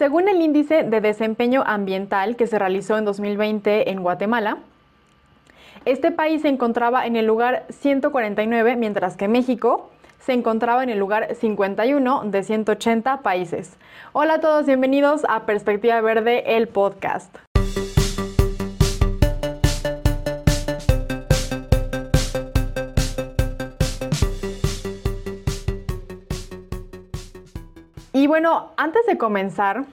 Según el índice de desempeño ambiental que se realizó en 2020 en Guatemala, este país se encontraba en el lugar 149, mientras que México se encontraba en el lugar 51 de 180 países. Hola a todos, bienvenidos a Perspectiva Verde, el podcast. Bueno, antes de comenzar,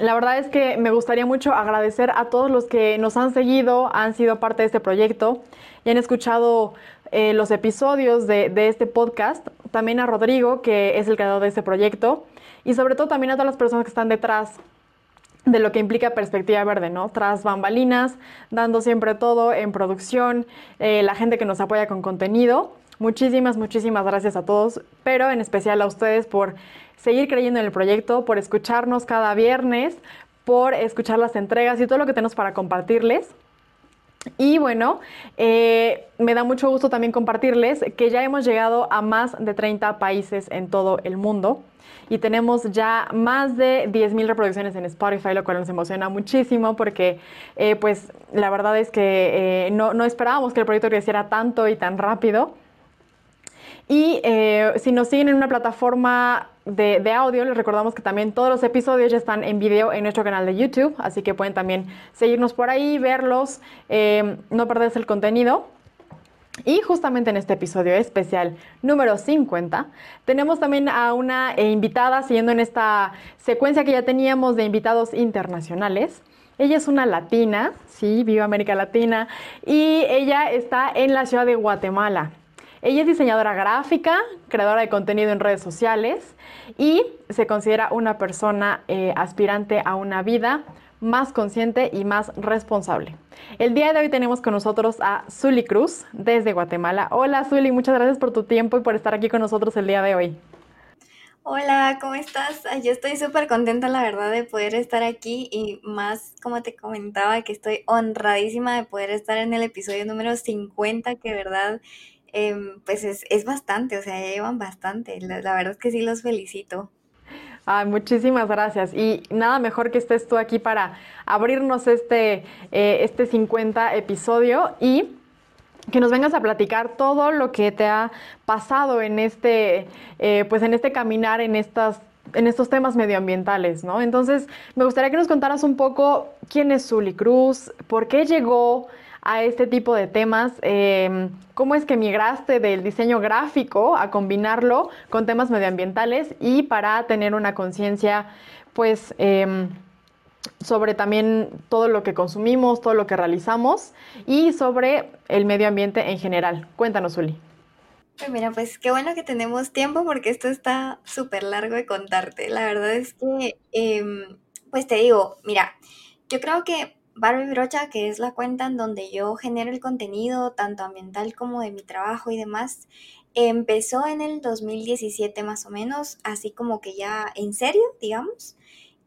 la verdad es que me gustaría mucho agradecer a todos los que nos han seguido, han sido parte de este proyecto y han escuchado eh, los episodios de, este podcast. También a Rodrigo, que es el creador de este proyecto. Y sobre todo también a todas las personas que están detrás de lo que implica Perspectiva Verde, ¿no? Tras bambalinas, dando siempre todo en producción, eh, la gente que nos apoya con contenido. Muchísimas, muchísimas gracias a todos, pero en especial a ustedes por seguir creyendo en el proyecto, por escucharnos cada viernes, por escuchar las entregas y todo lo que tenemos para compartirles. Y bueno, eh, me da mucho gusto también compartirles que ya hemos llegado a más de 30 países en todo el mundo y tenemos ya más de 10.000 reproducciones en Spotify, lo cual nos emociona muchísimo porque eh, pues la verdad es que eh, no, no esperábamos que el proyecto creciera tanto y tan rápido. Y eh, si nos siguen en una plataforma de, audio, les recordamos que también todos los episodios ya están en video en nuestro canal de YouTube, así que pueden también seguirnos por ahí, verlos, eh, no perderse el contenido. Y justamente en este episodio especial número 50 tenemos también a una invitada siguiendo en esta secuencia que ya teníamos de invitados internacionales. Ella es una latina, sí, viva América Latina, y ella está en la ciudad de Guatemala. Ella es diseñadora gráfica, creadora de contenido en redes sociales y se considera una persona eh, aspirante a una vida más consciente y más responsable. El día de hoy tenemos con nosotros a Zuli Cruz desde Guatemala. Hola Zuli, muchas gracias por tu tiempo y por estar aquí con nosotros el día de hoy. Hola, ¿cómo estás? Yo estoy súper contenta, la verdad, de poder estar aquí y más, como te comentaba, que estoy honradísima de poder estar en el episodio número 50, que verdad Em, pues es, es, bastante, o sea, llevan bastante. La, la, verdad es que sí los felicito. Ay, muchísimas gracias. Y nada mejor que estés tú aquí para abrirnos este, eh, este 50 episodio y que nos vengas a platicar todo lo que te ha pasado en este, eh, pues en este caminar, en estas en estos temas medioambientales, ¿no? Entonces, me gustaría que nos contaras un poco quién es Zuli Cruz, por qué llegó a este tipo de temas. Eh, ¿Cómo es que migraste del diseño gráfico a combinarlo con temas medioambientales y para tener una conciencia, pues, eh, sobre también todo lo que consumimos, todo lo que realizamos y sobre el medio ambiente en general? Cuéntanos, Uli. Mira, pues qué bueno que tenemos tiempo porque esto está súper largo de contarte. La verdad es que, eh, pues te digo, mira, yo creo que Barbie Brocha, que es la cuenta en donde yo genero el contenido, tanto ambiental como de mi trabajo y demás, empezó en el 2017 más o menos, así como que ya en serio, digamos.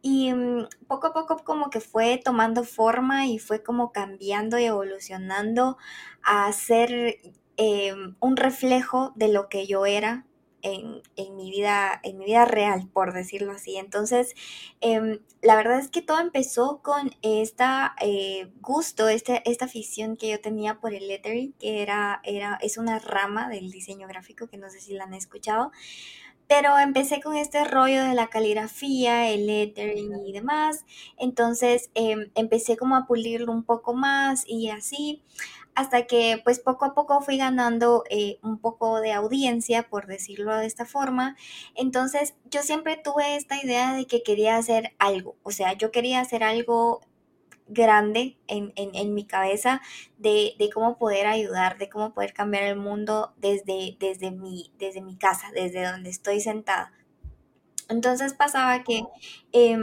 Y mm, poco a poco como que fue tomando forma y fue como cambiando y evolucionando a ser em, un reflejo de lo que yo era en, mi vida, en mi vida real, por decirlo así. Entonces, em, la verdad es que todo empezó con esta eh, gusto, este, esta afición que yo tenía por el lettering, que era, era, es una rama del diseño gráfico, que no sé si la han escuchado. Pero empecé con este rollo de la caligrafía, el lettering y demás. Entonces em, empecé como a pulirlo un poco más y así hasta que pues poco a poco fui ganando eh, un poco de audiencia, por decirlo de esta forma. Entonces yo siempre tuve esta idea de que quería hacer algo, o sea, yo quería hacer algo grande en, en, mi cabeza de, de, cómo poder ayudar, de cómo poder cambiar el mundo desde, desde, mi, desde mi casa, desde donde estoy sentada. Entonces pasaba que eh,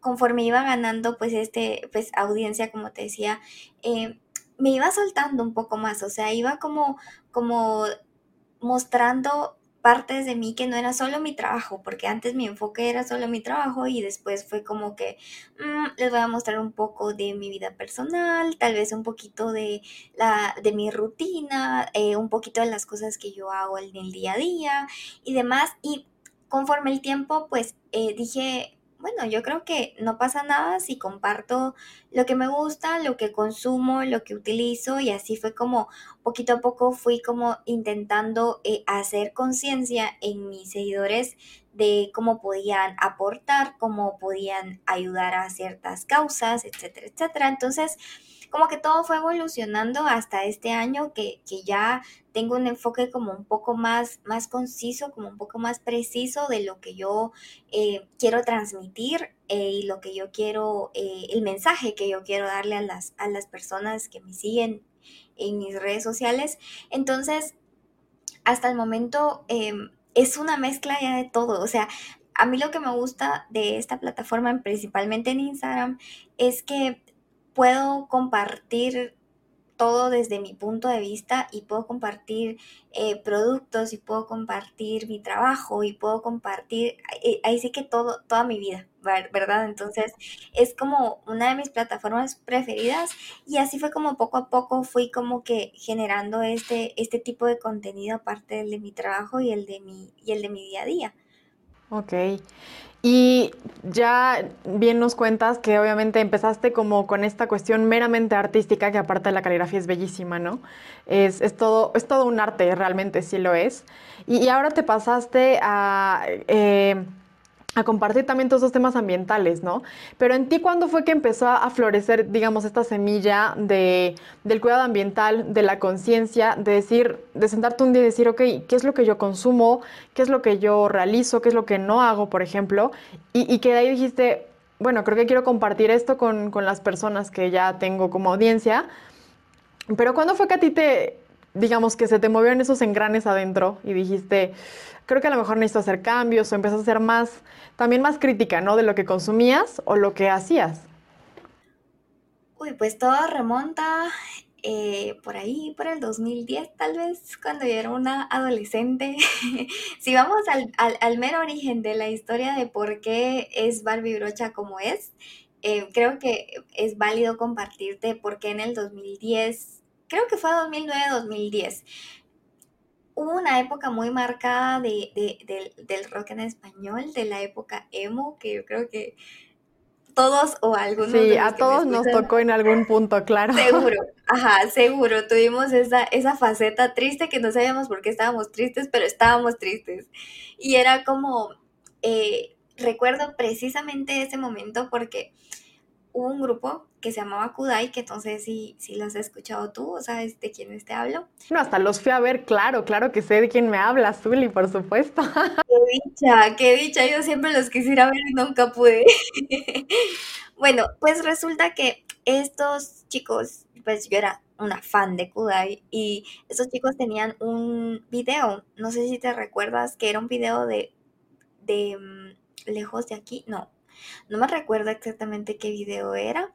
conforme iba ganando pues este pues audiencia como te decía eh, me iba soltando un poco más, o sea, iba como, como mostrando partes de mí que no era solo mi trabajo, porque antes mi enfoque era solo mi trabajo y después fue como que mm, les voy a mostrar un poco de mi vida personal, tal vez un poquito de, la, de mi rutina, eh, un poquito de las cosas que yo hago en el día a día y demás. Y conforme el tiempo, pues eh, dije, bueno, yo creo que no pasa nada si comparto lo que me gusta, lo que consumo, lo que utilizo y así fue como poquito a poco fui como intentando eh, hacer conciencia en mis seguidores de cómo podían aportar, cómo podían ayudar a ciertas causas, etcétera, etcétera. Entonces, como que todo fue evolucionando hasta este año que, que ya tengo un enfoque como un poco más, más conciso, como un poco más preciso de lo que yo eh, quiero transmitir eh, y lo que yo quiero, eh, el mensaje que yo quiero darle a las, a las personas que me siguen en mis redes sociales. Entonces, hasta el momento em, es una mezcla ya de todo. O sea, a mí lo que me gusta de esta plataforma, principalmente en Instagram, es que puedo compartir todo desde mi punto de vista y puedo compartir eh, productos y puedo compartir mi trabajo y puedo compartir, ahí sí que todo, toda mi vida, ¿verdad? Entonces es como una de mis plataformas preferidas y así fue como poco a poco fui como que generando este, este tipo de contenido aparte del de mi trabajo y el de mi, y el de mi día a día. Ok. Y ya bien nos cuentas que obviamente empezaste como con esta cuestión meramente artística, que aparte de la caligrafía es bellísima, ¿no? Es, es todo, es todo un arte, realmente sí lo es. Y, ahora te pasaste a... Eh, a compartir también todos esos temas ambientales, ¿no? Pero en ti, ¿cuándo fue que empezó a florecer, digamos, esta semilla de, del cuidado ambiental, de la conciencia, de decir, de sentarte un día y decir, ok, ¿qué es lo que yo consumo? ¿Qué es lo que yo realizo? ¿Qué es lo que no hago, por ejemplo? Y, que de ahí dijiste, bueno, creo que quiero compartir esto con, con las personas que ya tengo como audiencia. Pero ¿cuándo fue que a ti te, digamos, que se te movieron esos engranes adentro y dijiste, creo que a lo mejor necesito hacer cambios o empezaste a ser más, también más crítica, ¿no? De lo que consumías o lo que hacías. Uy, pues todo remonta eh, por ahí, por el 2010 tal vez, cuando yo era una adolescente. si vamos al, al, mero origen de la historia de por qué es Barbie Brocha como es, eh, creo que es válido compartirte por qué en el 2010, creo que fue 2009-2010, hubo una época muy marcada de, del rock en español, de la época emo, que yo creo que todos o algunos. Sí, a todos nos tocó en algún punto, claro. Seguro, ajá, seguro. Tuvimos esa, esa faceta triste que no sabíamos por qué estábamos tristes, pero estábamos tristes. Y era como, eh, recuerdo precisamente ese momento porque hubo un grupo que se llamaba Kudai, que entonces si, si los has escuchado tú o sabes de quiénes te hablo. No, hasta los fui a ver, claro, claro que sé de quién me habla, Zuli, por supuesto. Qué dicha, qué dicha, yo siempre los quisiera ver y nunca pude. bueno, pues resulta que estos chicos, pues yo era una fan de Kudai y estos chicos tenían un video, no sé si te recuerdas, que era un video de, de mm, lejos de aquí, no, no me recuerdo exactamente qué video era,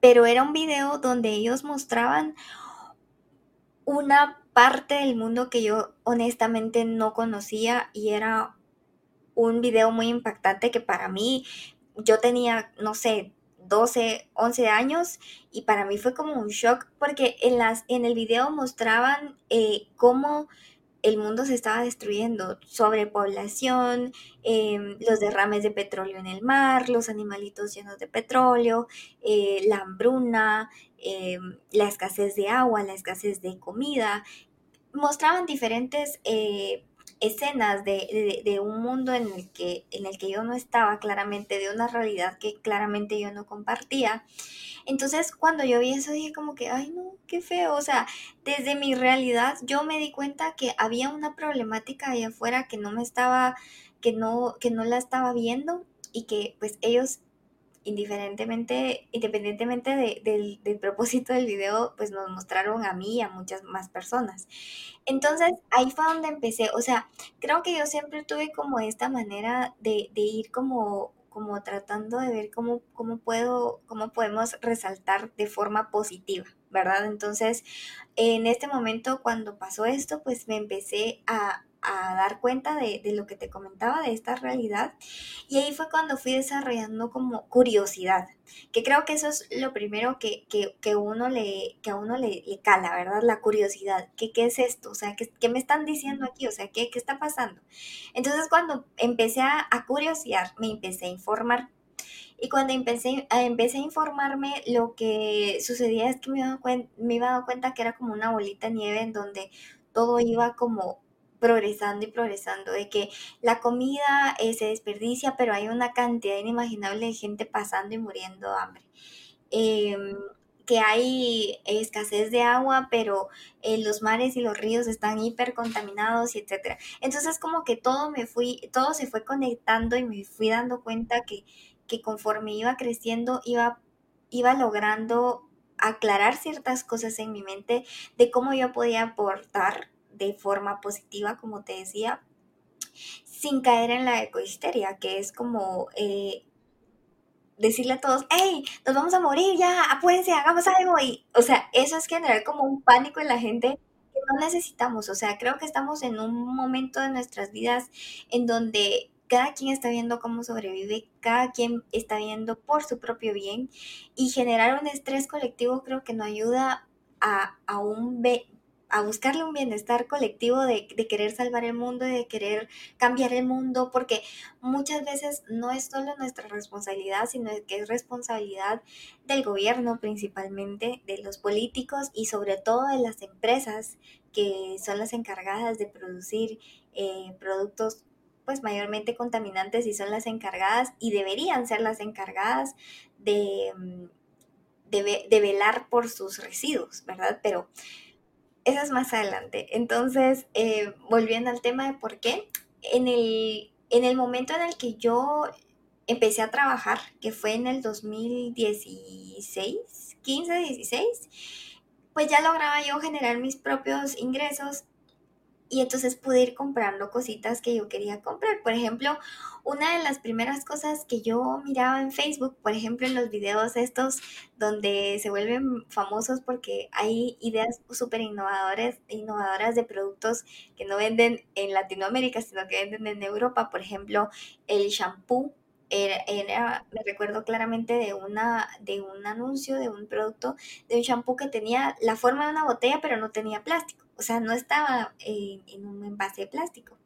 pero era un video donde ellos mostraban una parte del mundo que yo honestamente no conocía y era un video muy impactante que para mí yo tenía, no sé, 12, 11 años y para mí fue como un shock porque en, las, en el video mostraban eh, cómo el mundo se estaba destruyendo, sobrepoblación, em, los derrames de petróleo en el mar, los animalitos llenos de petróleo, eh, la hambruna, em, la escasez de agua, la escasez de comida. Mostraban diferentes eh, escenas de, un mundo en el, que, en el que yo no estaba claramente, de una realidad que claramente yo no compartía. Entonces, cuando yo vi eso, dije como que, ay, no, qué feo. O sea, desde mi realidad yo me di cuenta que había una problemática ahí afuera que no me estaba, que no, que no la estaba viendo y que pues ellos indiferentemente, independientemente del, del, propósito del video, pues nos mostraron a mí y a muchas más personas. Entonces, ahí fue donde empecé. O sea, creo que yo siempre tuve como esta manera de, de ir como como tratando de ver cómo, cómo puedo, cómo podemos resaltar de forma positiva, ¿verdad? Entonces, en este momento, cuando pasó esto, pues me empecé a, a dar cuenta de, de, lo que te comentaba, de esta realidad. Y ahí fue cuando fui desarrollando como curiosidad, que creo que eso es lo primero que, que, que uno le, que a uno le, le, cala, ¿verdad? La curiosidad, ¿qué, qué es esto? O sea, ¿qué, ¿qué, me están diciendo aquí? O sea, ¿qué, qué está pasando? Entonces cuando empecé a, a curiosear, me empecé a informar. Y cuando empecé, empecé a informarme, lo que sucedía es que me iba, me iba dando cuenta que era como una bolita de nieve en donde todo iba como progresando y progresando, de que la comida eh, se desperdicia, pero hay una cantidad inimaginable de gente pasando y muriendo de hambre. Em, que hay escasez de agua, pero eh, los mares y los ríos están hipercontaminados y etcétera. Entonces como que todo me fui, todo se fue conectando y me fui dando cuenta que, que conforme iba creciendo iba, iba logrando aclarar ciertas cosas en mi mente de cómo yo podía aportar de forma positiva, como te decía, sin caer en la ecohisteria, que es como eh, decirle a todos, hey, nos vamos a morir ya, apúrense, hagamos algo. Y, o sea, eso es generar como un pánico en la gente que no necesitamos. O sea, creo que estamos en un momento de nuestras vidas en donde cada quien está viendo cómo sobrevive, cada quien está viendo por su propio bien y generar un estrés colectivo creo que no ayuda a, a un a buscarle un bienestar colectivo de, querer salvar el mundo, de querer cambiar el mundo, porque muchas veces no es solo nuestra responsabilidad, sino que es responsabilidad del gobierno principalmente, de los políticos y sobre todo de las empresas que son las encargadas de producir eh, productos pues mayormente contaminantes y son las encargadas y deberían ser las encargadas de, mm, de, de velar por sus residuos, ¿verdad? Pero eso es más adelante. Entonces, eh, volviendo al tema de por qué, en el, en el momento en el que yo empecé a trabajar, que fue en el 2016, 15, 16, pues ya lograba yo generar mis propios ingresos y entonces pude ir comprando cositas que yo quería comprar. Por ejemplo, una de las primeras cosas que yo miraba en Facebook, por ejemplo, en los videos estos donde se vuelven famosos porque hay ideas súper innovadoras, innovadoras de productos que no venden en Latinoamérica, sino que venden en Europa. Por ejemplo, el shampoo era, me recuerdo claramente de, una, de un anuncio de un producto, de un shampoo que tenía la forma de una botella, pero no tenía plástico. O sea, no estaba en, en un envase de plástico.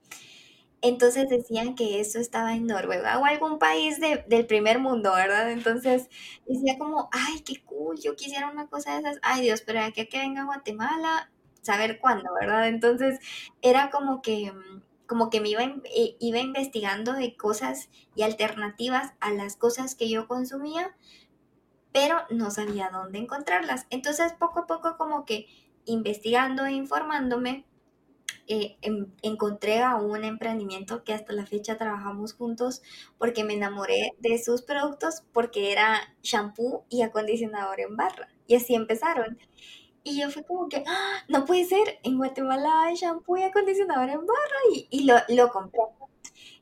Entonces decían que eso estaba en Noruega o algún país de, del primer mundo, ¿verdad? Entonces decía como, ay, qué cool, yo quisiera una cosa de esas. Ay Dios, pero aquí a que venga a Guatemala, saber cuándo, ¿verdad? Entonces era como que mm, como que me iba, eh, iba investigando de cosas y alternativas a las cosas que yo consumía, pero no sabía dónde encontrarlas. Entonces, poco a poco, como que investigando e informándome, eh, em, encontré a un emprendimiento que hasta la fecha trabajamos juntos porque me enamoré de sus productos porque era shampoo y acondicionador en barra. Y así empezaron. Y yo fue como que, ¡Ah! no puede ser, en Guatemala hay shampoo y acondicionador en barra y, y lo, lo, compré.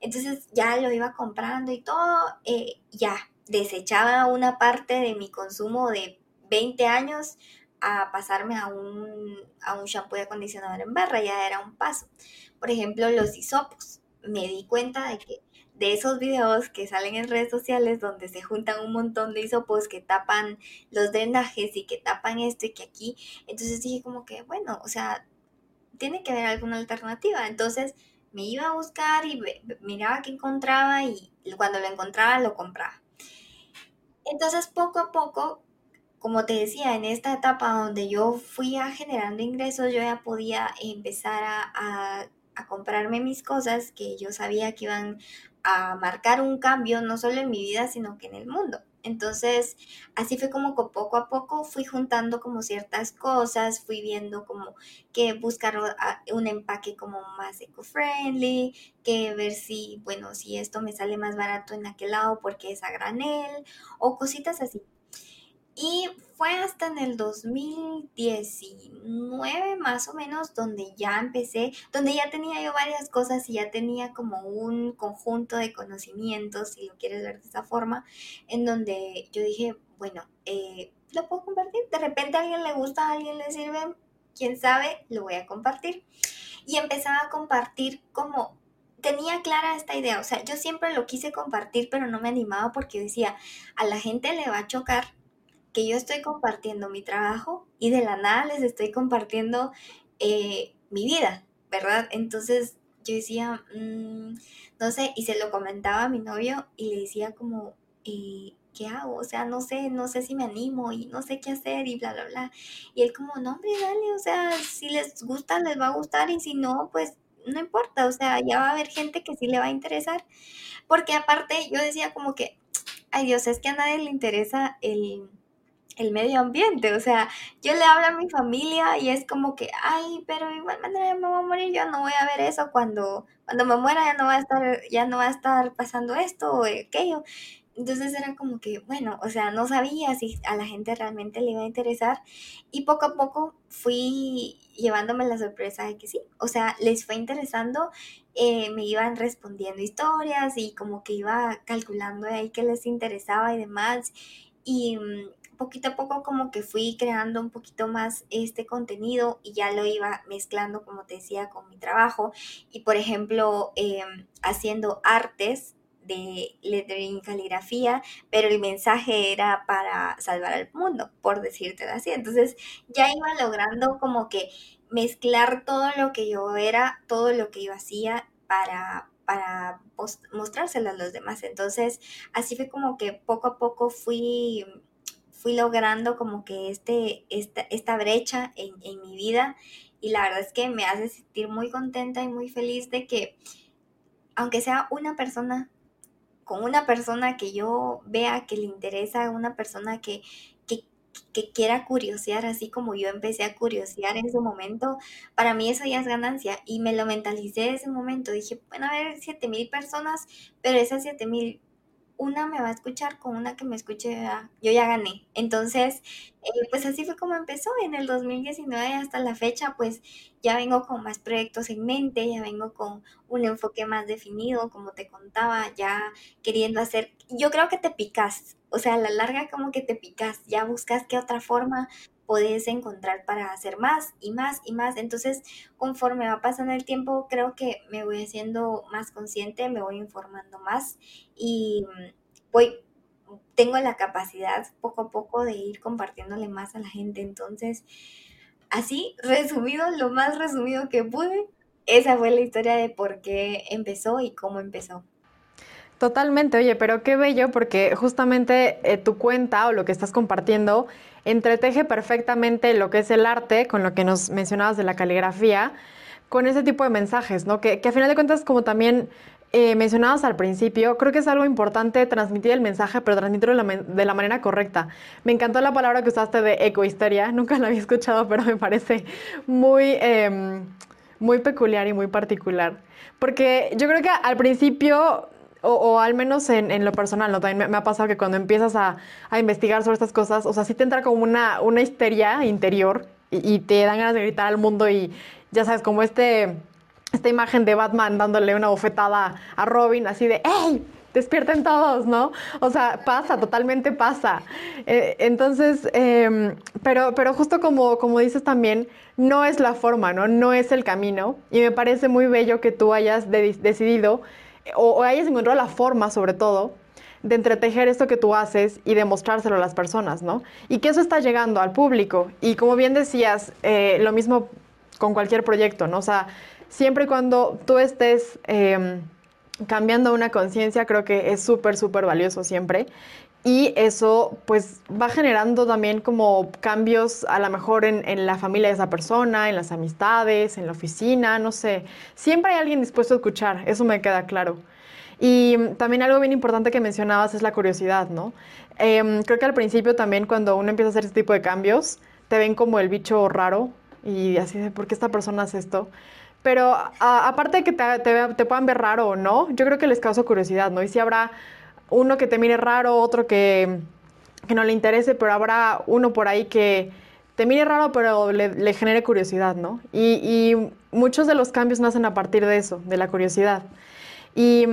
Entonces ya lo iba comprando y todo, eh, ya desechaba una parte de mi consumo de 20 años a pasarme a un, a un shampoo y acondicionador en barra, ya era un paso. Por ejemplo, los hisopos. Me di cuenta de que de esos videos que salen en redes sociales donde se juntan un montón de hisopos que tapan los drenajes y que tapan esto y que aquí. Entonces dije como que, bueno, o sea, tiene que haber alguna alternativa. Entonces me iba a buscar y miraba qué encontraba y cuando lo encontraba lo compraba. Entonces poco a poco, como te decía, en esta etapa donde yo fui a generando ingresos, yo ya podía empezar a, a comprarme mis cosas que yo sabía que iban a marcar un cambio no solo en mi vida, sino que en el mundo. Entonces, así fue como poco a poco fui juntando como ciertas cosas, fui viendo como que buscar un empaque como más eco-friendly, que ver si, bueno, si esto me sale más barato en aquel lado porque es a granel o cositas así. Y fue hasta en el 2019 más o menos donde ya empecé, donde ya tenía yo varias cosas y ya tenía como un conjunto de conocimientos, si lo quieres ver de esa forma, en donde yo dije, bueno, eh, lo puedo compartir. De repente a alguien le gusta, a alguien le sirve, quién sabe, lo voy a compartir. y empezaba a compartir como tenía clara esta idea, o sea, yo siempre lo quise compartir, pero no me animaba porque decía, a la gente le va a chocar que yo estoy compartiendo mi trabajo y de la nada les estoy compartiendo eh, mi vida, ¿verdad? Entonces yo decía, mm, no sé, y se lo comentaba a mi novio y le decía como, eh, ¿qué hago? O sea, no sé, no sé si me animo y no sé qué hacer y bla, bla, bla. Y él como, no, hombre, dale, o sea, si les gusta, les va a gustar y si no, pues no importa, o sea, ya va a haber gente que sí le va a interesar, porque aparte yo decía como que, ay Dios, es que a nadie le interesa el, el medio ambiente, o sea, yo le hablo a mi familia y es como que, ay, pero igual manera me voy a morir, yo no voy a ver eso cuando, cuando me muera ya no va a estar, ya no va a estar pasando esto o aquello. Entonces era como que, bueno, o sea, no sabía si a la gente realmente le iba a interesar y poco a poco fui llevándome la sorpresa de que sí, o sea, les fue interesando, eh, me iban respondiendo historias y como que iba calculando ahí que les interesaba y demás y mm, poquito a poco como que fui creando un poquito más este contenido y ya lo iba mezclando, como te decía, con mi trabajo y por ejemplo em, haciendo artes de lettering caligrafía, pero el mensaje era para salvar al mundo, por decirte así. Entonces ya iba logrando como que mezclar todo lo que yo era, todo lo que yo hacía para, para mostrárselo a los demás. Entonces así fue como que poco a poco fui fui logrando como que este, esta, esta brecha en, en mi vida y la verdad es que me hace sentir muy contenta y muy feliz de que aunque sea una persona con una persona que yo vea que le interesa, una persona que, que, quiera curiosear, así como yo empecé a curiosear en ese momento, para mí eso ya es ganancia. Y me lo mentalicé en ese momento. Dije, bueno, a ver, 7 mil personas, pero esas 7 mil una me va a escuchar con una que me escuche, yo ya gané. Entonces, eh, pues así fue como empezó en el 2019 hasta la fecha, pues ya vengo con más proyectos en mente, ya vengo con un enfoque más definido, como te contaba, ya queriendo hacer, yo creo que te picas, o sea, a la larga como que te picas, ya buscas qué otra forma podés encontrar para hacer más y más y más. Entonces, conforme va pasando el tiempo, creo que me voy haciendo más consciente, me voy informando más y mm, voy, tengo la capacidad poco a poco de ir compartiéndole más a la gente. Entonces, así, resumido, lo más resumido que pude, esa fue la historia de por qué empezó y cómo empezó. Totalmente, oye, pero qué bello porque justamente eh, tu cuenta o lo que estás compartiendo entreteje perfectamente lo que es el arte con lo que nos mencionabas de la caligrafía, con ese tipo de mensajes, ¿no? Que, a final de cuentas, como también eh, mencionabas al principio, creo que es algo importante transmitir el mensaje, pero transmitirlo de la, manera correcta. Me encantó la palabra que usaste de ecohisteria, nunca la había escuchado, pero me parece muy, em, muy peculiar y muy particular. Porque yo creo que al principio o, al menos en, lo personal, ¿no? También me, ha pasado que cuando empiezas a, investigar sobre estas cosas, o sea, sí te entra como una, una histeria interior y, te dan ganas de gritar al mundo y ya sabes, como este, esta imagen de Batman dándole una bofetada a Robin, así de ¡Ey! Despierten todos, ¿no? O sea, pasa, totalmente pasa. Eh, entonces, em, pero, pero justo como, como dices también, no es la forma, ¿no? No es el camino. Y me parece muy bello que tú hayas decidido o, hayas encontrado la forma, sobre todo, de entretejer esto que tú haces y de mostrárselo a las personas, ¿no? Y que eso está llegando al público. Y como bien decías, eh, lo mismo con cualquier proyecto, ¿no? O sea, siempre y cuando tú estés em, cambiando una conciencia, creo que es súper, súper valioso siempre. Y eso pues va generando también como cambios a lo mejor en, en, la familia de esa persona, en las amistades, en la oficina, no sé. Siempre hay alguien dispuesto a escuchar, eso me queda claro. Y también algo bien importante que mencionabas es la curiosidad, ¿no? Em, creo que al principio también cuando uno empieza a hacer este tipo de cambios, te ven como el bicho raro y así de, ¿por qué esta persona hace esto? Pero aparte de que te, te, te, puedan ver raro o no, yo creo que les causa curiosidad, ¿no? Y si habrá uno que te mire raro, otro que, no le interese, pero habrá uno por ahí que te mire raro, pero le, genere curiosidad, ¿no? Y, muchos de los cambios nacen a partir de eso, de la curiosidad. Y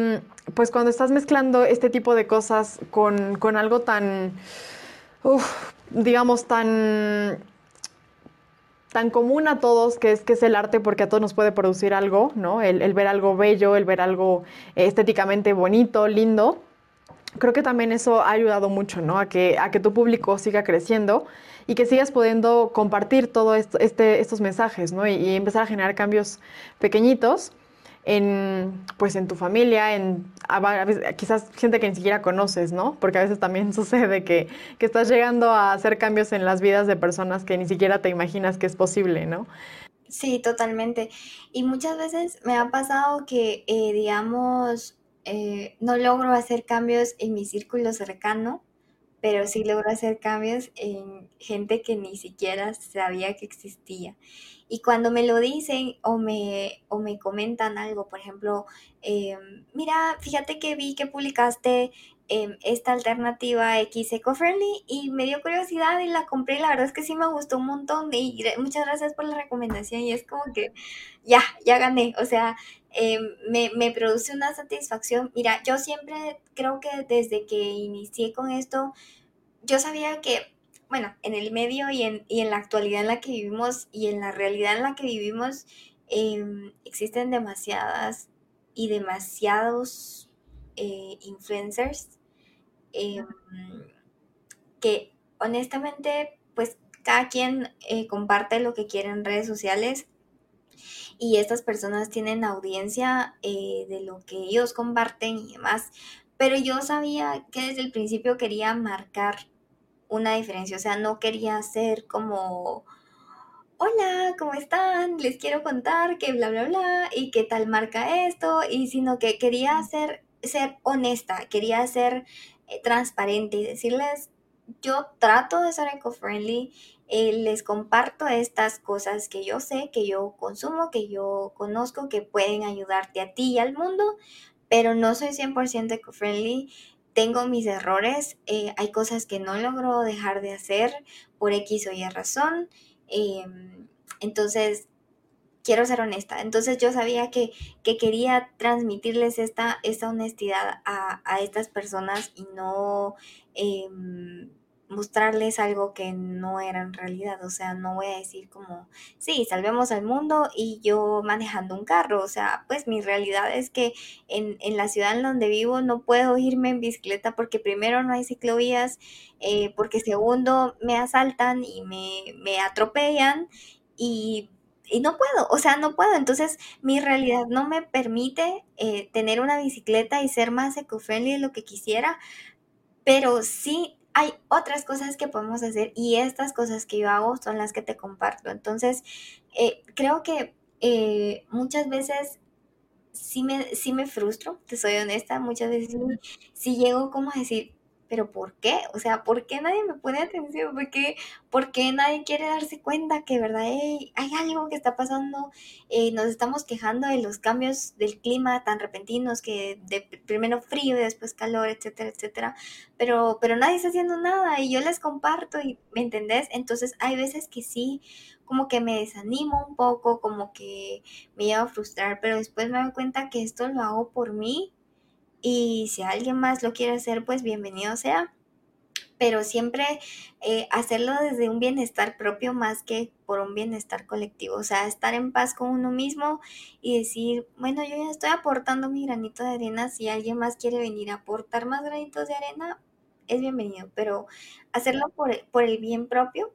pues cuando estás mezclando este tipo de cosas con, algo tan, digamos, tan tan común a todos, que es, que es el arte, porque a todos nos puede producir algo, ¿no? El, ver algo bello, el ver algo estéticamente bonito, lindo. Creo que también eso ha ayudado mucho, ¿no? A que, a que tu público siga creciendo y que sigas pudiendo compartir todos esto, este, estos mensajes, ¿no? Y, empezar a generar cambios pequeñitos en, pues, en tu familia, en quizás gente que ni siquiera conoces, ¿no? Porque a veces también sucede que, que, estás llegando a hacer cambios en las vidas de personas que ni siquiera te imaginas que es posible, ¿no? Sí, totalmente. Y muchas veces me ha pasado que, eh, digamos, eh, no logro hacer cambios en mi círculo cercano pero sí logro hacer cambios en gente que ni siquiera sabía que existía. Y cuando me lo dicen o me, o me comentan algo, por ejemplo, eh, mira, fíjate que vi que publicaste em, esta alternativa X Eco-Friendly y me dio curiosidad y la compré. La verdad es que sí me gustó un montón y muchas gracias por la recomendación. Y es como que ya, ya gané. O sea, em, me, me produce una satisfacción. Mira, yo siempre creo que desde que inicié con esto, yo sabía que, bueno, en el medio y en, y en la actualidad en la que vivimos y en la realidad en la que vivimos, em, existen demasiadas y demasiados eh, influencers em, que honestamente, pues cada quien eh, comparte lo que quiere en redes sociales y estas personas tienen audiencia eh, de lo que ellos comparten y demás. Pero yo sabía que desde el principio quería marcar una diferencia, o sea, no quería ser como, hola, ¿cómo están? Les quiero contar que bla, bla, bla, y qué tal marca esto, y sino que quería ser, ser honesta, quería ser eh, transparente y decirles, yo trato de ser eco-friendly, eh, les comparto estas cosas que yo sé, que yo consumo, que yo conozco, que pueden ayudarte a ti y al mundo, pero no soy 100% eco-friendly tengo mis errores, eh, hay cosas que no logro dejar de hacer por X o Y razón. Em, entonces, quiero ser honesta. Entonces yo sabía que, que quería transmitirles esta, esta honestidad a, a, estas personas y no... mostrarles algo que no era en realidad. O sea, no voy a decir como, sí, salvemos al mundo y yo manejando un carro. O sea, pues mi realidad es que en, en la ciudad en donde vivo no puedo irme en bicicleta porque primero no hay ciclovías, eh, porque segundo me asaltan y me, me atropellan y y no puedo, o sea, no puedo. Entonces, mi realidad no me permite eh, tener una bicicleta y ser más eco-friendly de lo que quisiera, pero sí hay otras cosas que podemos hacer y estas cosas que yo hago son las que te comparto. Entonces, eh, creo que eh, muchas veces sí me, sí me frustro, te soy honesta, muchas veces sí llego como a decir, pero ¿por qué? O sea, ¿por qué nadie me pone atención? ¿Por qué, por qué nadie quiere darse cuenta que, verdad, hay algo que está pasando? Eh, nos estamos quejando de los cambios del clima tan repentinos que de primero frío y después calor, etcétera, etcétera. Pero, pero nadie está haciendo nada y yo les comparto y, ¿me entendés? Entonces hay veces que sí, como que me desanimo un poco, como que me llevo a frustrar, pero después me doy cuenta que esto lo hago por mí y si alguien más lo quiere hacer, pues bienvenido sea. Pero siempre eh, hacerlo desde un bienestar propio más que por un bienestar colectivo. O sea, estar en paz con uno mismo y decir, bueno, yo ya estoy aportando mi granito de arena. Si alguien más quiere venir a aportar más granitos de arena, es bienvenido. Pero hacerlo por, por el bien propio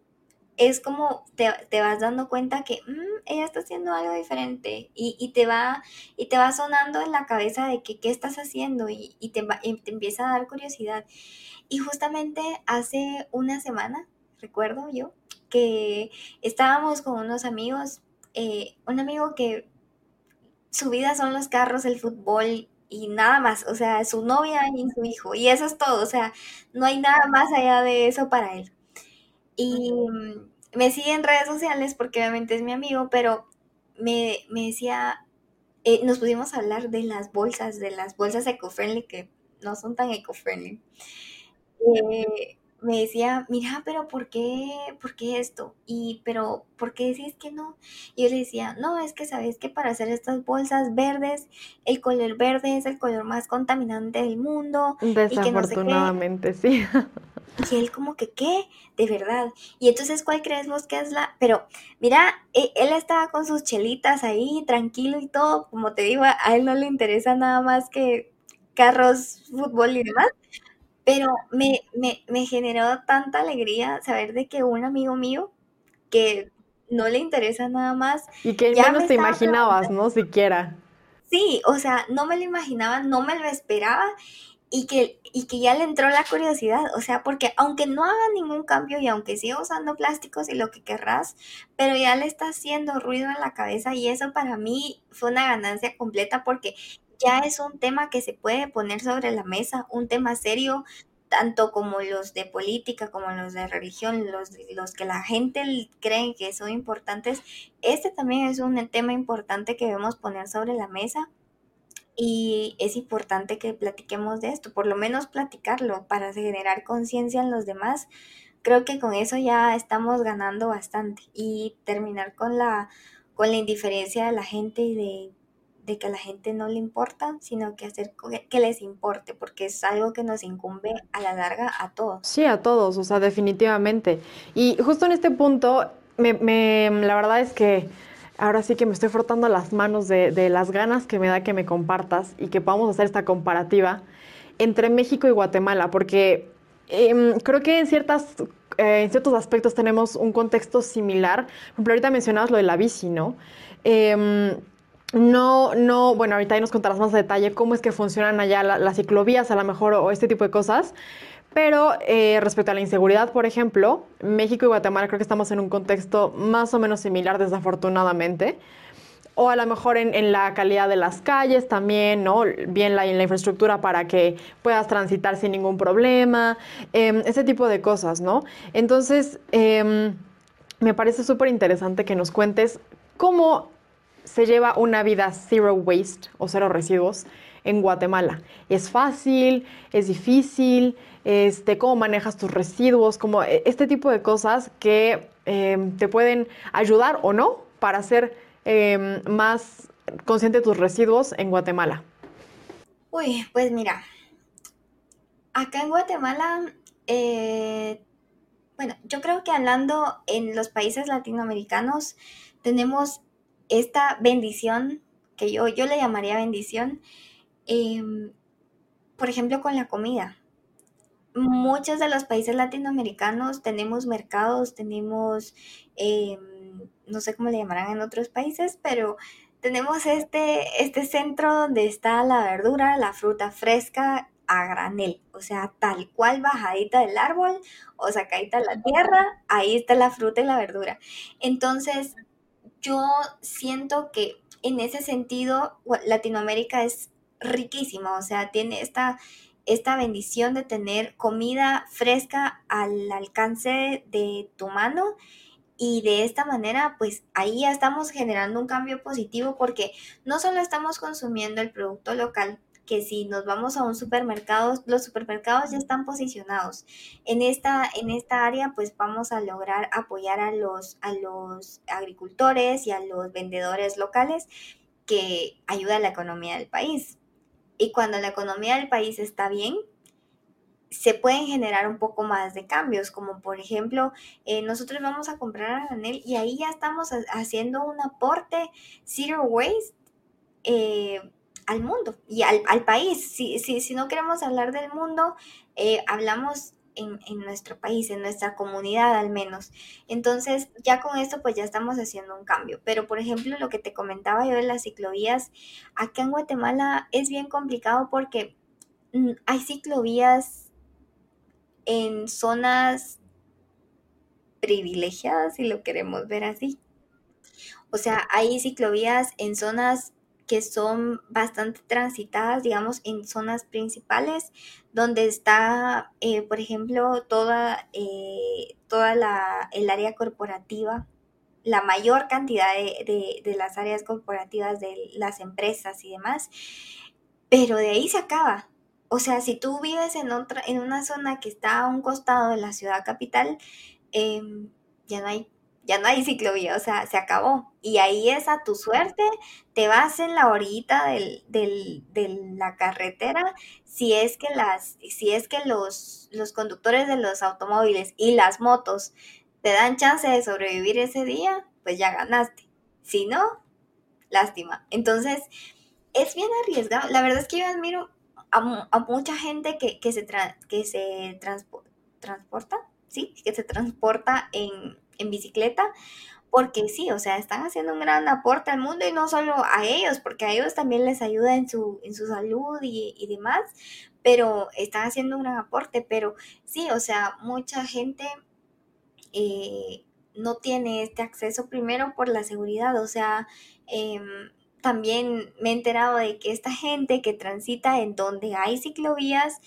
es como te, vas dando cuenta que mm, ella está haciendo algo diferente y, te va, y te va sonando en la cabeza de que qué estás haciendo y, te, te empieza a dar curiosidad. Y justamente hace una semana, recuerdo yo, que estábamos con unos amigos, eh, un amigo que su vida son los carros, el fútbol y nada más, o sea, su novia y su hijo, y eso es todo, o sea, no hay nada más allá de eso para él. Y me sigue en redes sociales porque obviamente es mi amigo, pero me, decía, eh, nos pudimos hablar de las bolsas, de las bolsas eco-friendly que no son tan eco-friendly. Eh, me decía, mira, pero ¿por qué, ¿por qué esto? Y, pero, ¿por qué decís que no? Y yo le decía, no, es que sabes que para hacer estas bolsas verdes, el color verde es el color más contaminante del mundo. Desafortunadamente, sí. Y él como que, ¿qué? De verdad. Y entonces, ¿cuál crees vos que es la...? Pero, mira, e, él estaba con sus chelitas ahí, tranquilo y todo. Como te digo, a él no le interesa nada más que carros, fútbol y demás. Pero me, me, me generó tanta alegría saber de que un amigo mío que no le interesa nada más. Y que ya menos te imaginabas, ¿no? Siquiera. Sí, o sea, no me lo imaginaba, no me lo esperaba y que, y que ya le entró la curiosidad, o sea, porque aunque no haga ningún cambio y aunque siga usando plásticos y lo que querrás, pero ya le está haciendo ruido en la cabeza y eso para mí fue una ganancia completa porque ya es un tema que se puede poner sobre la mesa, un tema serio, tanto como los de política, como los de religión, los, los que la gente cree que son importantes, este también es un tema importante que debemos poner sobre la mesa y es importante que platiquemos de esto, por lo menos platicarlo para generar conciencia en los demás. Creo que con eso ya estamos ganando bastante y terminar con la, con la indiferencia de la gente y de de que a la gente no le importa, sino que hacer que les importe, porque es algo que nos incumbe a la larga a todos. Sí, a todos, o sea, definitivamente. Y justo en este punto, me, la verdad es que ahora sí que me estoy frotando las manos de, las ganas que me da que me compartas y que podamos hacer esta comparativa entre México y Guatemala, porque em, creo que en, ciertas, eh, en ciertos aspectos tenemos un contexto similar. Por ejemplo, ahorita mencionabas lo de la bici, ¿no? Em, no, no, bueno, ahorita ahí nos contarás más a detalle cómo es que funcionan allá las ciclovías, a lo mejor, o, este tipo de cosas. Pero eh, respecto a la inseguridad, por ejemplo, México y Guatemala creo que estamos en un contexto más o menos similar, desafortunadamente. O a lo mejor en, la calidad de las calles también, ¿no? Bien la, la infraestructura para que puedas transitar sin ningún problema, em, ese tipo de cosas, ¿no? Entonces, em, me parece súper interesante que nos cuentes cómo se lleva una vida zero waste o cero residuos en Guatemala. ¿Es fácil? ¿Es difícil? Este, ¿Cómo manejas tus residuos? Como e, este tipo de cosas que em, te pueden ayudar o no para ser em, más consciente de tus residuos en Guatemala. Uy, pues mira, acá en Guatemala, eh, bueno, yo creo que hablando en los países latinoamericanos, tenemos esta bendición, que yo, yo le llamaría bendición, em, por ejemplo, con la comida. Muchos de los países latinoamericanos tenemos mercados, tenemos, em, no sé cómo le llamarán en otros países, pero tenemos este, este centro donde está la verdura, la fruta fresca a granel, o sea, tal cual bajadita del árbol o sacadita de la tierra, ahí está la fruta y la verdura. Entonces, yo siento que en ese sentido Latinoamérica es riquísima, o sea, tiene esta, esta bendición de tener comida fresca al alcance de tu mano y de esta manera pues ahí ya estamos generando un cambio positivo porque no solo estamos consumiendo el producto local, que si nos vamos a un supermercado, los supermercados ya están posicionados. En esta, en esta área, pues vamos a lograr apoyar a los, a los agricultores y a los vendedores locales que ayuda a la economía del país. Y cuando la economía del país está bien, se pueden generar un poco más de cambios, como por ejemplo, eh, nosotros vamos a comprar a y ahí ya estamos haciendo un aporte zero waste eh, al mundo y al, país. Si, si, si, no queremos hablar del mundo, eh, hablamos en, nuestro país, en nuestra comunidad al menos. Entonces, ya con esto, pues ya estamos haciendo un cambio. Pero, por ejemplo, lo que te comentaba yo de las ciclovías, acá en Guatemala es bien complicado porque mm, hay ciclovías en zonas privilegiadas, si lo queremos ver así. O sea, hay ciclovías en zonas que son bastante transitadas, digamos, en zonas principales, donde está, eh, por ejemplo, toda, eh, toda la, el área corporativa, la mayor cantidad de, de, las áreas corporativas de las empresas y demás, pero de ahí se acaba. O sea, si tú vives en, otra, en una zona que está a un costado de la ciudad capital, em, ya no hay ya no hay ciclovía, o sea, se acabó. Y ahí es a tu suerte, te vas en la orillita del, de la carretera, si es que, las, si es que los, los conductores de los automóviles y las motos te dan chance de sobrevivir ese día, pues ya ganaste. Si no, lástima. Entonces, es bien arriesgado. La verdad es que yo admiro a, mucha gente que, que se, que se transporta, ¿sí? Que se transporta en, en bicicleta, porque sí, o sea, están haciendo un gran aporte al mundo y no solo a ellos, porque a ellos también les ayuda en su, en su salud y, demás, pero están haciendo un gran aporte, pero sí, o sea, mucha gente eh, no tiene este acceso primero por la seguridad, o sea, em, también me he enterado de que esta gente que transita en donde hay ciclovías,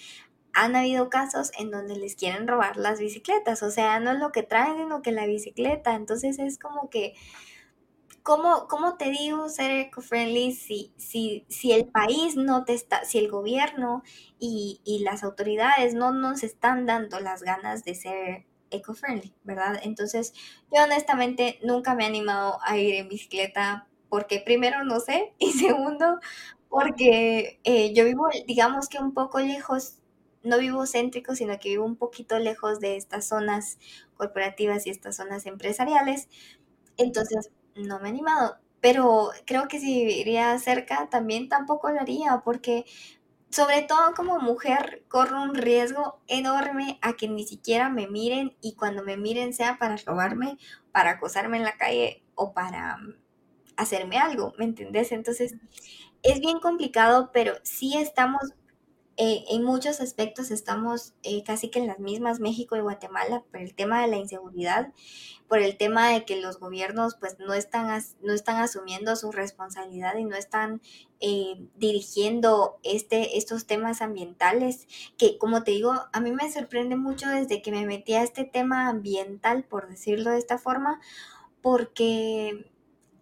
han habido casos en donde les quieren robar las bicicletas, o sea, no es lo que traen, sino que la bicicleta, entonces es como que, ¿cómo, cómo te digo ser eco-friendly si, si, si el país no te está, si el gobierno y, y las autoridades no nos están dando las ganas de ser eco-friendly, ¿verdad? Entonces, yo honestamente nunca me he animado a ir en bicicleta porque primero no sé y segundo porque eh, yo vivo, digamos que un poco lejos no vivo céntrico, sino que vivo un poquito lejos de estas zonas corporativas y estas zonas empresariales. Entonces, no me he animado. Pero creo que si viviría cerca, también tampoco lo haría, porque sobre todo como mujer corro un riesgo enorme a que ni siquiera me miren y cuando me miren sea para robarme, para acosarme en la calle o para hacerme algo, ¿me entendés? Entonces, es bien complicado, pero sí estamos eh, en muchos aspectos estamos eh, casi que en las mismas México y Guatemala por el tema de la inseguridad, por el tema de que los gobiernos pues no están, no están asumiendo su responsabilidad y no están eh, dirigiendo este, estos temas ambientales, que como te digo, a mí me sorprende mucho desde que me metí a este tema ambiental, por decirlo de esta forma, porque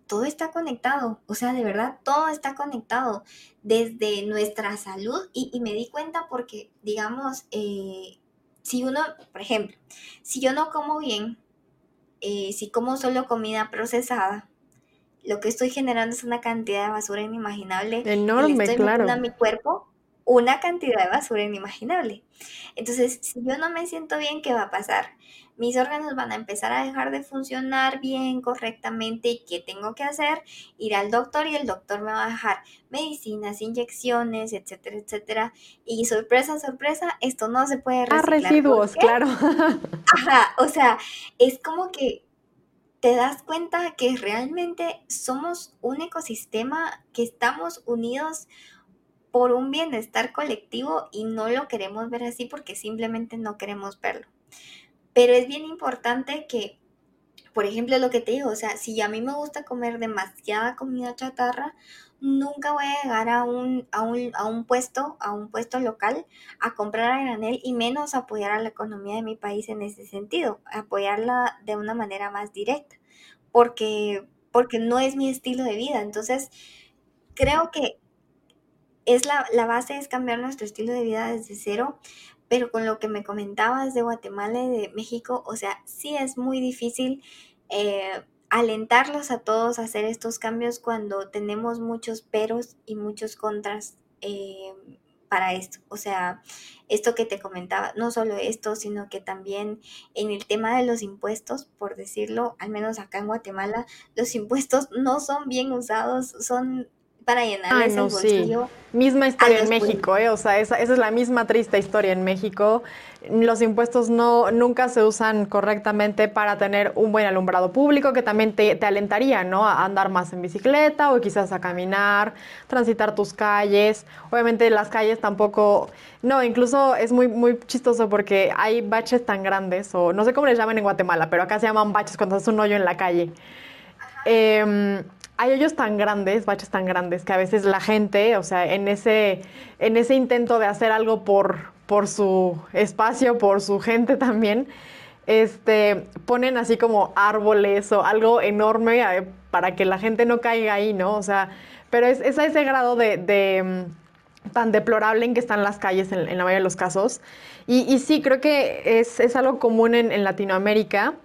todo está conectado, o sea, de verdad, todo está conectado desde nuestra salud y, me di cuenta porque, digamos, eh, si uno, por ejemplo, si yo no como bien, eh, si como solo comida procesada, lo que estoy generando es una cantidad de basura inimaginable. Enorme, estoy claro. a mi cuerpo una cantidad de basura inimaginable. Entonces, si yo no me siento bien, ¿qué va a pasar? Mis órganos van a empezar a dejar de funcionar bien, correctamente, y ¿qué tengo que hacer? Ir al doctor y el doctor me va a dejar medicinas, inyecciones, etcétera, etcétera. Y sorpresa, sorpresa, esto no se puede reciclar. Ah, residuos, claro. Ajá, o sea, es como que te das cuenta que realmente somos un ecosistema que estamos unidos por un bienestar colectivo y no lo queremos ver así porque simplemente no queremos verlo. Pero es bien importante que, por ejemplo, lo que te digo, o sea, si a mí me gusta comer demasiada comida chatarra, nunca voy a llegar a un, a un, a un puesto, a un puesto local, a comprar a granel y menos apoyar a la economía de mi país en ese sentido, apoyarla de una manera más directa, porque, porque no es mi estilo de vida. Entonces, creo que es la, la base es cambiar nuestro estilo de vida desde cero, pero con lo que me comentabas de Guatemala y de México, o sea, sí es muy difícil eh, alentarlos a todos a hacer estos cambios cuando tenemos muchos peros y muchos contras eh, para esto. O sea, esto que te comentaba, no solo esto, sino que también en el tema de los impuestos, por decirlo, al menos acá en Guatemala, los impuestos no son bien usados, son para llenarles el bolsillo. Misma historia en México, ¿eh? O sea, esa, esa, es la misma triste historia en México. Los impuestos no nunca se usan correctamente para tener un buen alumbrado público, que también te, te alentaría, ¿no? A andar más en bicicleta o quizás a caminar, transitar tus calles. Obviamente las calles tampoco... No, incluso es muy, muy chistoso porque hay baches tan grandes, o no sé cómo les llaman en Guatemala, pero acá se llaman baches cuando haces un hoyo en la calle. Eh, hay hoyos tan grandes, baches tan grandes, que a veces la gente, o sea, en ese, en ese intento de hacer algo por, por su espacio, por su gente también, este, ponen así como árboles o algo enorme eh, para que la gente no caiga ahí, ¿no? O sea, pero es, a ese grado de, mm, tan deplorable en que están las calles en, la mayoría de los casos. Y, sí, creo que es, algo común en Latinoamérica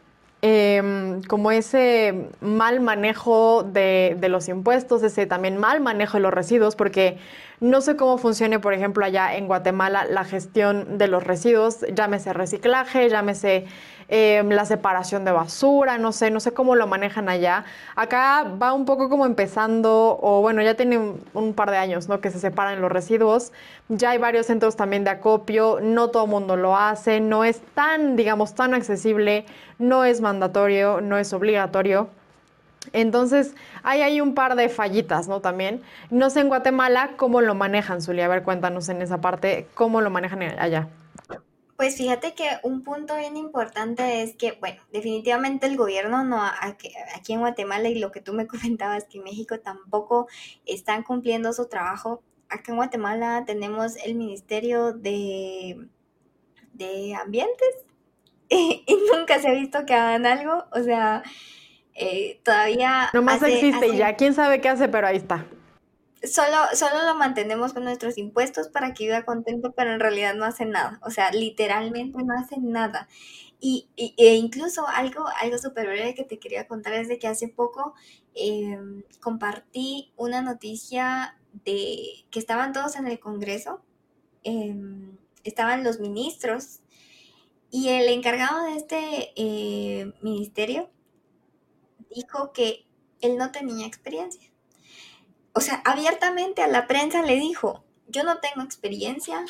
em, como ese mal manejo de, de, los impuestos, ese también mal manejo de los residuos, porque no sé cómo funcione, por ejemplo, allá en Guatemala la gestión de los residuos, llámese reciclaje, llámese Em, la separación de basura, no sé, no sé cómo lo manejan allá. Acá va un poco como empezando, o bueno, ya tiene un, par de años, ¿no? Que se separan los residuos. Ya hay varios centros también de acopio, no todo el mundo lo hace, no es tan, digamos, tan accesible, no es mandatorio, no es obligatorio. Entonces, hay ahí un par de fallitas, ¿no? También. No sé en Guatemala cómo lo manejan, Zulia. A ver, cuéntanos en esa parte cómo lo manejan allá. Pues fíjate que un punto bien importante es que, bueno, definitivamente el gobierno no, aquí en Guatemala y lo que tú me comentabas que en México tampoco están cumpliendo su trabajo. Acá en Guatemala tenemos el Ministerio de, de Ambientes y, nunca se ha visto que hagan algo. O sea, eh, todavía... Nomás existe y ya, quién sabe qué hace, pero ahí está solo, solo lo mantenemos con nuestros impuestos para que viva contento, pero en realidad no hace nada. O sea, literalmente no hace nada. Y, e incluso algo, algo súper breve que te quería contar es de que hace poco em, compartí una noticia de que estaban todos en el Congreso, em, estaban los ministros y el encargado de este eh, ministerio dijo que él no tenía experiencia o sea, abiertamente a la prensa le dijo, yo no tengo experiencia,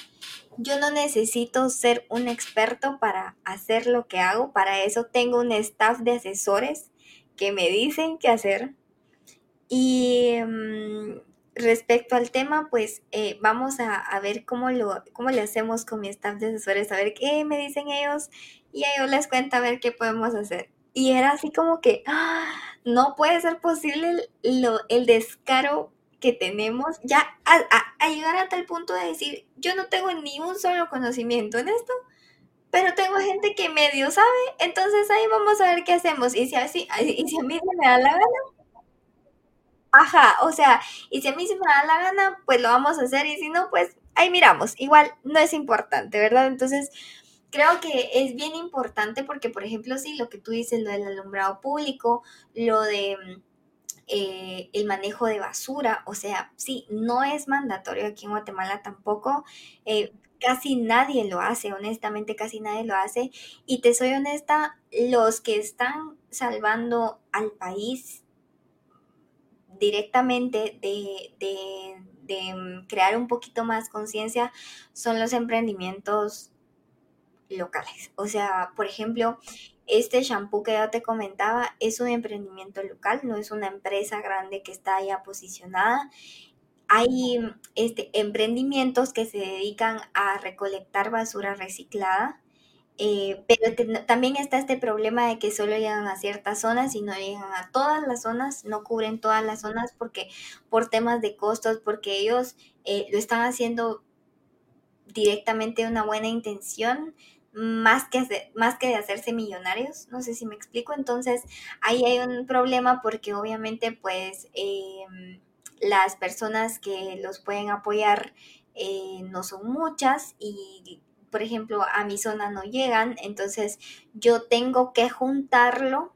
yo no necesito ser un experto para hacer lo que hago, para eso tengo un staff de asesores que me dicen qué hacer. Y mm, respecto al tema, pues eh, vamos a, ver cómo, lo, cómo le hacemos con mi staff de asesores, a ver qué me dicen ellos y yo les cuento a ver qué podemos hacer. Y era así como que, ¡ah! no puede ser posible lo, el descaro que tenemos ya a, llegar a tal punto de decir, yo no tengo ni un solo conocimiento en esto, pero tengo gente que medio sabe, entonces ahí vamos a ver qué hacemos. Y si, así, y si a mí se me da la gana, ajá, o sea, y si a mí se me da la gana, pues lo vamos a hacer, y si no, pues ahí miramos. Igual no es importante, ¿verdad? Entonces, creo que es bien importante porque, por ejemplo, sí, lo que tú dices, lo del alumbrado público, lo de eh, el manejo de basura, o sea, sí, no es mandatorio aquí en Guatemala tampoco. Eh, casi nadie lo hace, honestamente casi nadie lo hace. Y te soy honesta, los que están salvando al país directamente de, de, crear un poquito más conciencia son los emprendimientos locales. O sea, por ejemplo, este shampoo que ya te comentaba es un emprendimiento local, no es una empresa grande que está ya posicionada. Hay este, emprendimientos que se dedican a recolectar basura reciclada, eh, pero también está este problema de que solo llegan a ciertas zonas y no llegan a todas las zonas, no cubren todas las zonas porque por temas de costos, porque ellos eh, lo están haciendo directamente de una buena intención, más que, más que de hacerse millonarios, no sé si me explico, entonces ahí hay un problema porque obviamente pues em, las personas que los pueden apoyar eh, no son muchas y por ejemplo a mi zona no llegan, entonces yo tengo que juntarlo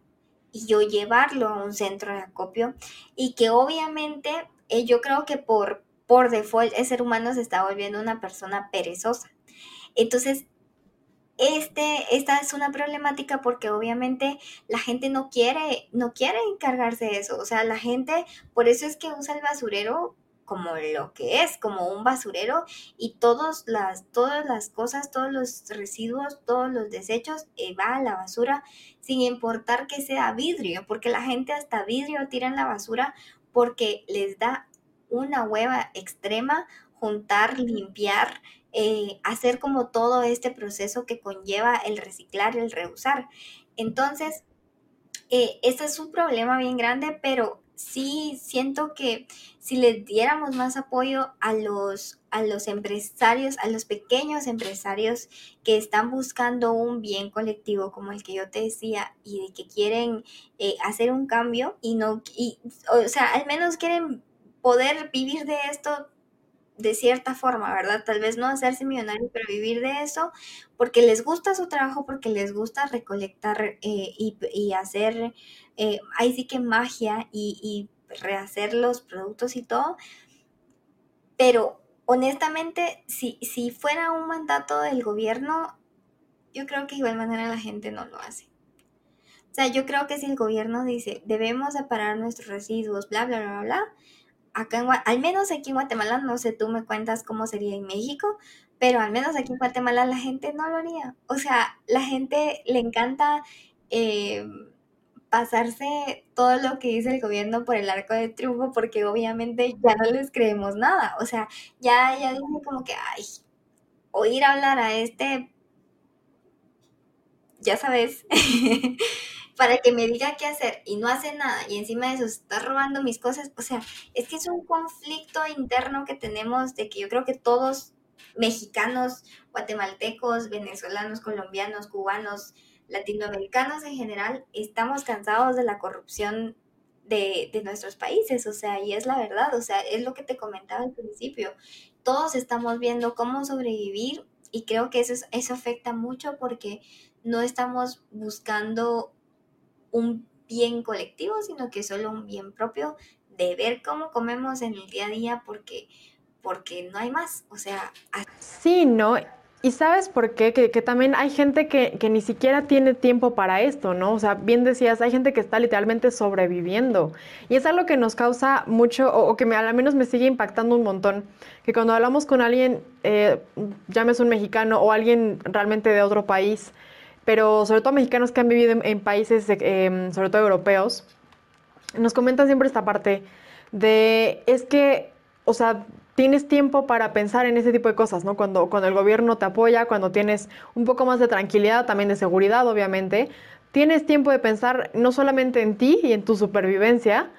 y yo llevarlo a un centro de acopio y que obviamente eh, yo creo que por, por default el ser humano se está volviendo una persona perezosa. Entonces, este, esta es una problemática porque obviamente la gente no quiere, no quiere encargarse de eso. O sea, la gente, por eso es que usa el basurero como lo que es, como un basurero y todas las, todas las cosas, todos los residuos, todos los desechos eh, va a la basura sin importar que sea vidrio, porque la gente hasta vidrio tira en la basura porque les da una hueva extrema juntar, limpiar, eh, hacer como todo este proceso que conlleva el reciclar, el reusar. Entonces, eh, este es un problema bien grande, pero sí siento que si les diéramos más apoyo a los, a los empresarios, a los pequeños empresarios que están buscando un bien colectivo como el que yo te decía y que quieren eh, hacer un cambio y no, y, o sea, al menos quieren poder vivir de esto de cierta forma, ¿verdad? Tal vez no hacerse millonario, pero vivir de eso porque les gusta su trabajo, porque les gusta recolectar eh, y, hacer, eh, ahí sí que magia y, y rehacer los productos y todo. Pero honestamente, si, si fuera un mandato del gobierno, yo creo que de igual manera la gente no lo hace. O sea, yo creo que si el gobierno dice, debemos separar nuestros residuos, bla, bla, bla, bla, acá en, al menos aquí en Guatemala, no sé, tú me cuentas cómo sería en México, pero al menos aquí en Guatemala la gente no lo haría. O sea, la gente le encanta eh, pasarse todo lo que dice el gobierno por el arco de triunfo porque obviamente ya no les creemos nada. O sea, ya, ya dice como que, ay, oír hablar a este, ya sabes, para que me diga qué hacer y no hace nada y encima de eso está robando mis cosas, o sea, es que es un conflicto interno que tenemos de que yo creo que todos mexicanos, guatemaltecos, venezolanos, colombianos, cubanos, latinoamericanos en general, estamos cansados de la corrupción de, de, nuestros países, o sea, y es la verdad, o sea, es lo que te comentaba al principio. Todos estamos viendo cómo sobrevivir y creo que eso, eso afecta mucho porque no estamos buscando un bien colectivo, sino que solo un bien propio de ver cómo comemos en el día a día porque, porque no hay más. O sea... Sí, ¿no? Y sabes por qué? Que, también hay gente que, que, ni siquiera tiene tiempo para esto, ¿no? O sea, bien decías, hay gente que está literalmente sobreviviendo. Y es algo que nos causa mucho, o, que me, al menos me sigue impactando un montón, que cuando hablamos con alguien, eh, llames un mexicano o alguien realmente de otro país, pero sobre todo mexicanos que han vivido en, países, em, sobre todo europeos, nos comentan siempre esta parte de, es que, o sea, tienes tiempo para pensar en ese tipo de cosas, ¿no? Cuando, cuando el gobierno te apoya, cuando tienes un poco más de tranquilidad, también de seguridad, obviamente, tienes tiempo de pensar no solamente en ti y en tu supervivencia,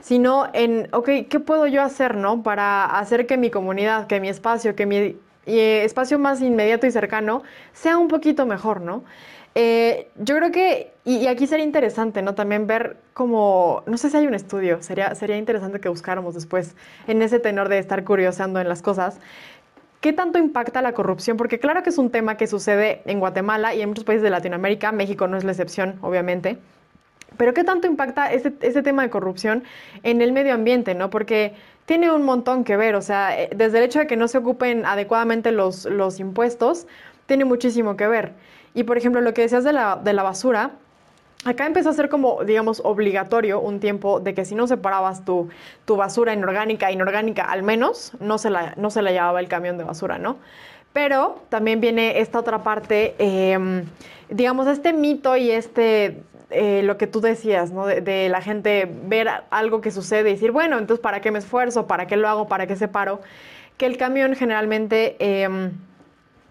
sino en, ok, ¿qué puedo yo hacer, ¿no? Para hacer que mi comunidad, que mi espacio, que mi espacio más inmediato y cercano sea un poquito mejor, ¿no? Eh, yo creo que, y, aquí sería interesante, ¿no? También ver como, no sé si hay un estudio, sería, sería interesante que buscáramos después en ese tenor de estar curioseando en las cosas. ¿Qué tanto impacta la corrupción? Porque claro que es un tema que sucede en Guatemala y en muchos países de Latinoamérica, México no es la excepción, obviamente. Pero ¿qué tanto impacta ese, tema de corrupción en el medio ambiente, no? Porque tiene un montón que ver, o sea, eh, desde el hecho de que no se ocupen adecuadamente los, los impuestos, tiene muchísimo que ver. Y por ejemplo, lo que decías de la, de la basura, Acá empezó a ser como, digamos, obligatorio un tiempo de que si no separabas tu, tu basura inorgánica, inorgánica al menos, no se, la, no se la llevaba el camión de basura, ¿no? Pero también viene esta otra parte, em, digamos, este mito y este, eh, lo que tú decías, ¿no? De, la gente ver algo que sucede y decir, bueno, entonces, ¿para qué me esfuerzo? ¿Para qué lo hago? ¿Para qué separo? Que el camión generalmente... Em,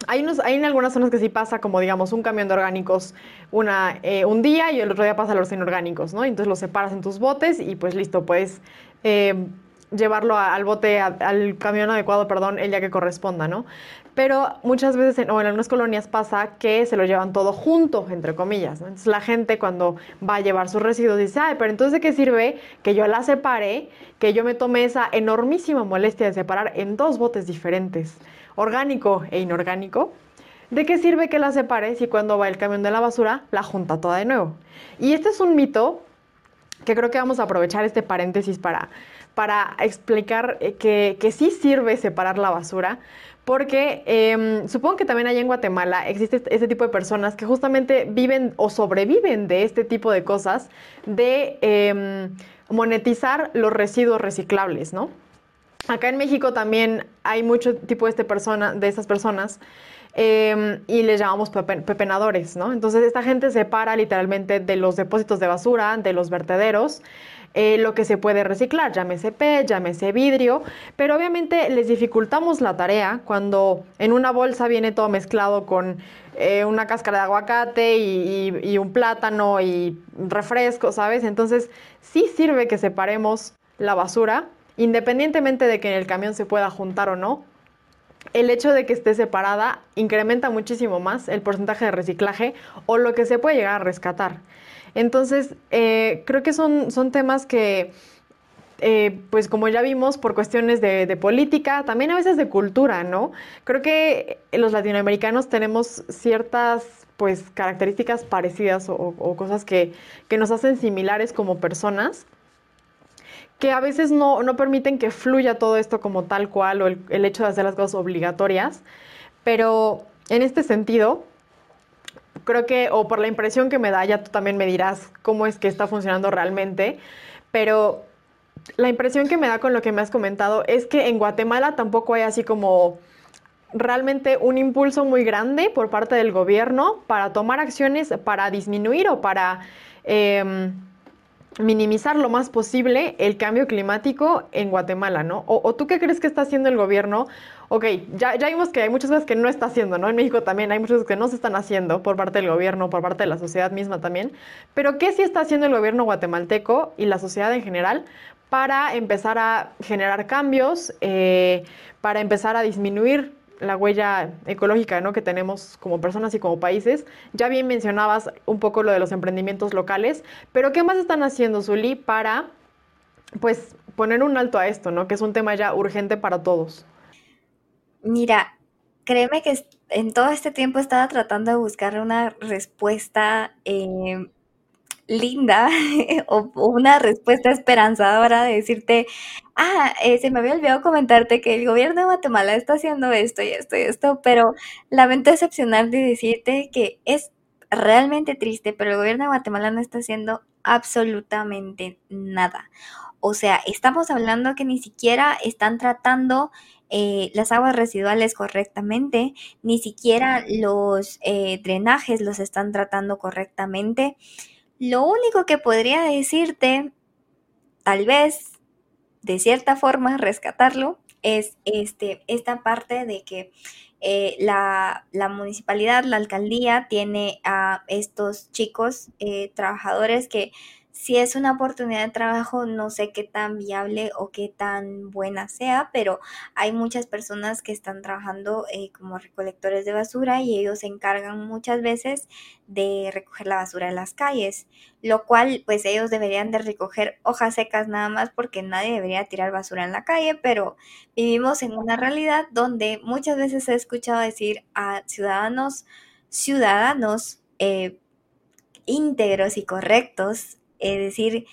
hay, unos, hay en algunas zonas que sí pasa como, digamos, un camión de orgánicos una, eh, un día y el otro día pasa los inorgánicos, ¿no? Entonces los separas en tus botes y pues listo, puedes eh, llevarlo al bote, al camión adecuado, perdón, el día que corresponda, ¿no? Pero muchas veces, en, o en algunas colonias pasa que se lo llevan todo junto, entre comillas. ¿no? Entonces la gente cuando va a llevar sus residuos dice, ay, pero entonces ¿de qué sirve que yo la separe, que yo me tome esa enormísima molestia de separar en dos botes diferentes? Orgánico e inorgánico, ¿de qué sirve que la separe si cuando va el camión de la basura la junta toda de nuevo? Y este es un mito que creo que vamos a aprovechar este paréntesis para, para explicar eh, que, que sí sirve separar la basura, porque em, supongo que también allá en Guatemala existe este tipo de personas que justamente viven o sobreviven de este tipo de cosas, de em, monetizar los residuos reciclables, ¿no? Acá en México también hay mucho tipo de, este persona, de estas personas em, y les llamamos pepenadores, ¿no? Entonces esta gente separa literalmente de los depósitos de basura, de los vertederos, eh, lo que se puede reciclar, llámese PET, llámese vidrio, pero obviamente les dificultamos la tarea cuando en una bolsa viene todo mezclado con eh, una cáscara de aguacate y, y un plátano y refresco, ¿sabes? Entonces sí sirve que separemos la basura independientemente de que en el camión se pueda juntar o no, el hecho de que esté separada incrementa muchísimo más el porcentaje de reciclaje o lo que se puede llegar a rescatar. Entonces, eh, creo que son, son temas que eh, pues como ya vimos, por cuestiones de, política, también a veces de cultura, ¿no? Creo que los latinoamericanos tenemos ciertas pues características parecidas o, cosas que, nos hacen similares como personas que a veces no, permiten que fluya todo esto como tal cual o el, el hecho de hacer las cosas obligatorias, pero en este sentido, creo que, o por la impresión que me da, ya tú también me dirás cómo es que está funcionando realmente, pero la impresión que me da con lo que me has comentado es que en Guatemala tampoco hay así como realmente un impulso muy grande por parte del gobierno para tomar acciones para disminuir o para em, minimizar lo más posible el cambio climático en Guatemala, ¿no? O, tú qué crees que está haciendo el gobierno? Ok, ya, ya vimos que hay muchas cosas que no está haciendo, ¿no? En México también hay muchas cosas que no se están haciendo por parte del gobierno, por parte de la sociedad misma también, pero ¿qué sí está haciendo el gobierno guatemalteco y la sociedad en general para empezar a generar cambios, eh, para empezar a disminuir la huella ecológica ¿no? que tenemos como personas y como países. Ya bien mencionabas un poco lo de los emprendimientos locales, pero ¿qué más están haciendo, Zuli, para pues poner un alto a esto, ¿no? que es un tema ya urgente para todos? Mira, créeme que en todo este tiempo estaba tratando de buscar una respuesta eh, linda o, una respuesta esperanzadora de decirte, ah, eh, se me había olvidado comentarte que el gobierno de Guatemala está haciendo esto y esto y esto, pero lamento decepcionar de decirte que es realmente triste, pero el gobierno de Guatemala no está haciendo absolutamente nada. O sea, estamos hablando que ni siquiera están tratando eh, las aguas residuales correctamente, ni siquiera los eh, drenajes los están tratando correctamente. Lo único que podría decirte, tal vez, de cierta forma, rescatarlo, es este, esta parte de que eh, la, municipalidad, la alcaldía, tiene a estos chicos eh, trabajadores que si es una oportunidad de trabajo, no sé qué tan viable o qué tan buena sea, pero hay muchas personas que están trabajando eh, como recolectores de basura y ellos se encargan muchas veces de recoger la basura en las calles, lo cual pues ellos deberían de recoger hojas secas nada más porque nadie debería tirar basura en la calle, pero vivimos en una realidad donde muchas veces he escuchado decir a ciudadanos, ciudadanos, eh, íntegros y correctos es decir,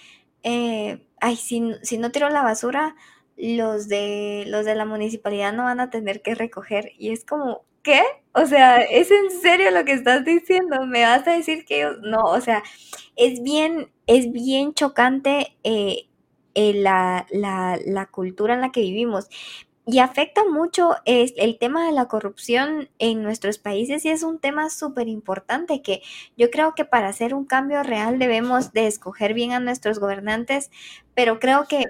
eh, ay, si, si no tiro la basura, los de, los de la municipalidad no van a tener que recoger. Y es como, ¿qué? O sea, ¿es en serio lo que estás diciendo? ¿Me vas a decir que no? O sea, es bien, es bien chocante eh, eh, la, la, la, cultura en la que vivimos y afecta mucho es el tema de la corrupción en nuestros países y es un tema súper importante que yo creo que para hacer un cambio real debemos de escoger bien a nuestros gobernantes, pero creo que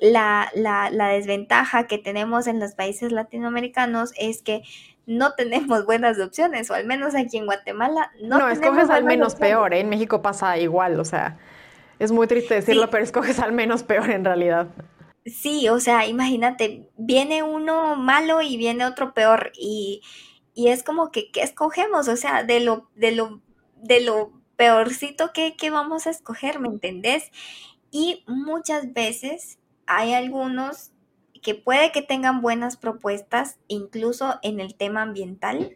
la, la, la desventaja que tenemos en los países latinoamericanos es que no tenemos buenas opciones, o al menos aquí en Guatemala no. No, escoges al menos peor, ¿eh? en México pasa igual, o sea, es muy triste decirlo, pero escoges al menos peor en realidad. Sí, o sea, imagínate, viene uno malo y viene otro peor y, y es como que, ¿qué escogemos? O sea, de lo, de lo, de lo peorcito que, que vamos a escoger, ¿me entendés? Y muchas veces hay algunos que puede que tengan buenas propuestas, incluso en el tema ambiental,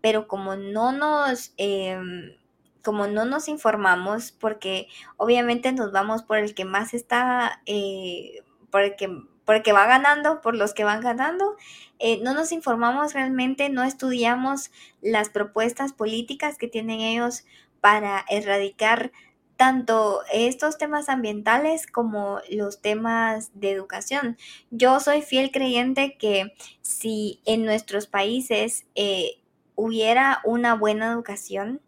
pero como no nos, em, como no nos informamos, porque obviamente nos vamos por el que más está eh, porque, porque va ganando, por los que van ganando. Eh, no nos informamos realmente, no estudiamos las propuestas políticas que tienen ellos para erradicar tanto estos temas ambientales como los temas de educación. Yo soy fiel creyente que si en nuestros países eh, hubiera una buena educación,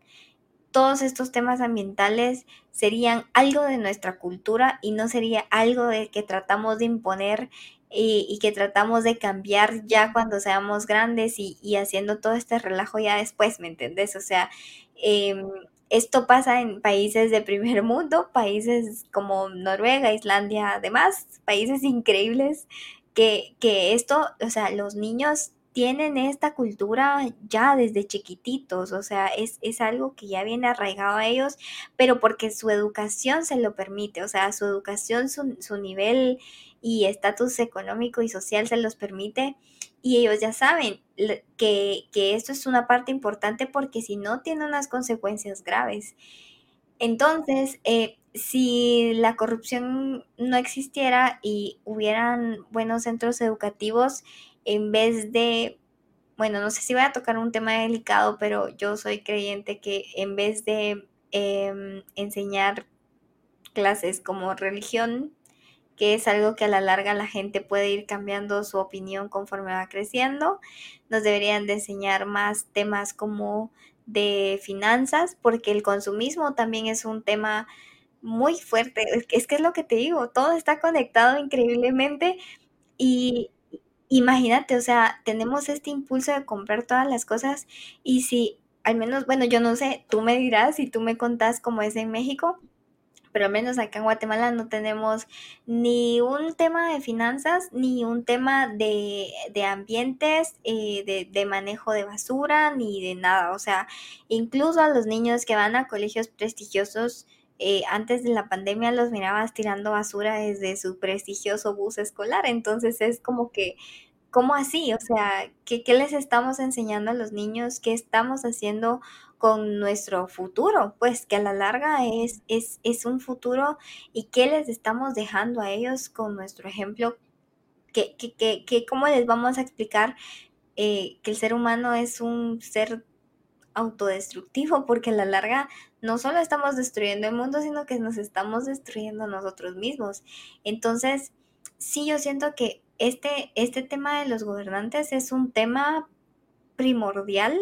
todos estos temas ambientales serían algo de nuestra cultura y no sería algo de que tratamos de imponer y, que tratamos de cambiar ya cuando seamos grandes y, haciendo todo este relajo ya después, ¿me entendés? O sea, em, esto pasa en países de primer mundo, países como Noruega, Islandia, además, países increíbles, que, que esto, o sea, los niños tienen esta cultura ya desde chiquititos, o sea, es, algo que ya viene arraigado a ellos, pero porque su educación se lo permite, o sea, su educación, su, su nivel y estatus económico y social se los permite y ellos ya saben que, que esto es una parte importante porque si no tiene unas consecuencias graves. Entonces, eh, si la corrupción no existiera y hubieran buenos centros educativos, en vez de, bueno, no sé si voy a tocar un tema delicado, pero yo soy creyente que en vez de em, enseñar clases como religión, que es algo que a la larga la gente puede ir cambiando su opinión conforme va creciendo, nos deberían de enseñar más temas como de finanzas, porque el consumismo también es un tema muy fuerte. Es que es lo que te digo, todo está conectado increíblemente y imagínate, o sea, tenemos este impulso de comprar todas las cosas y si al menos, bueno, yo no sé, tú me dirás y tú me contás cómo es en México, pero al menos acá en Guatemala no tenemos ni un tema de finanzas, ni un tema de, de ambientes, eh, de, de, manejo de basura, ni de nada. O sea, incluso a los niños que van a colegios prestigiosos, eh, antes de la pandemia los mirabas tirando basura desde su prestigioso bus escolar. Entonces es como que, ¿cómo así? O sea, ¿qué, ¿qué, les estamos enseñando a los niños? ¿Qué estamos haciendo con nuestro futuro? Pues que a la larga es, es, es un futuro y qué les estamos dejando a ellos con nuestro ejemplo. ¿Qué, qué, qué, cómo les vamos a explicar eh, que el ser humano es un ser autodestructivo porque a la larga no solo estamos destruyendo el mundo, sino que nos estamos destruyendo nosotros mismos. Entonces, sí, yo siento que este, este tema de los gobernantes es un tema primordial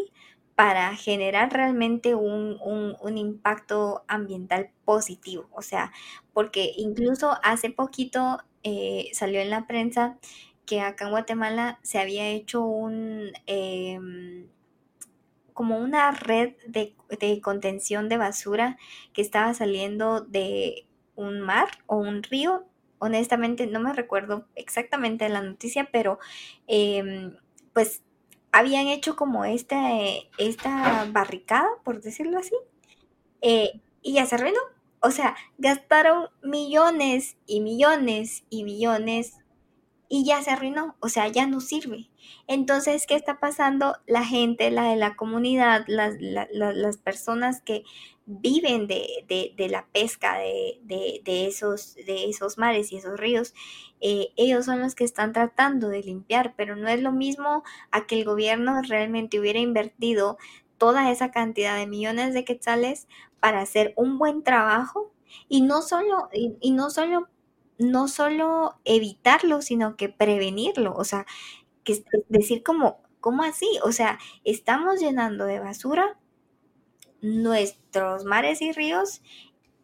para generar realmente un, un, impacto ambiental positivo. O sea, porque incluso hace poquito eh, salió en la prensa que acá en Guatemala se había hecho un, em, como una red de, contención de basura que estaba saliendo de un mar o un río. Honestamente no me recuerdo exactamente la noticia, pero em, pues habían hecho como esta, esta barricada, por decirlo así, eh, y ya se arruinó. O sea, gastaron millones y millones y millones y ya se arruinó, o sea, ya no sirve. Entonces, ¿qué está pasando? La gente, la de la comunidad, las, las personas que viven de, de, la pesca de, de, esos, de esos mares y esos ríos, eh, ellos son los que están tratando de limpiar, pero no es lo mismo a que el gobierno realmente hubiera invertido toda esa cantidad de millones de quetzales para hacer un buen trabajo y no solo, y no solo no solo evitarlo, sino que prevenirlo. O sea, que decir como, ¿cómo así? O sea, estamos llenando de basura nuestros mares y ríos,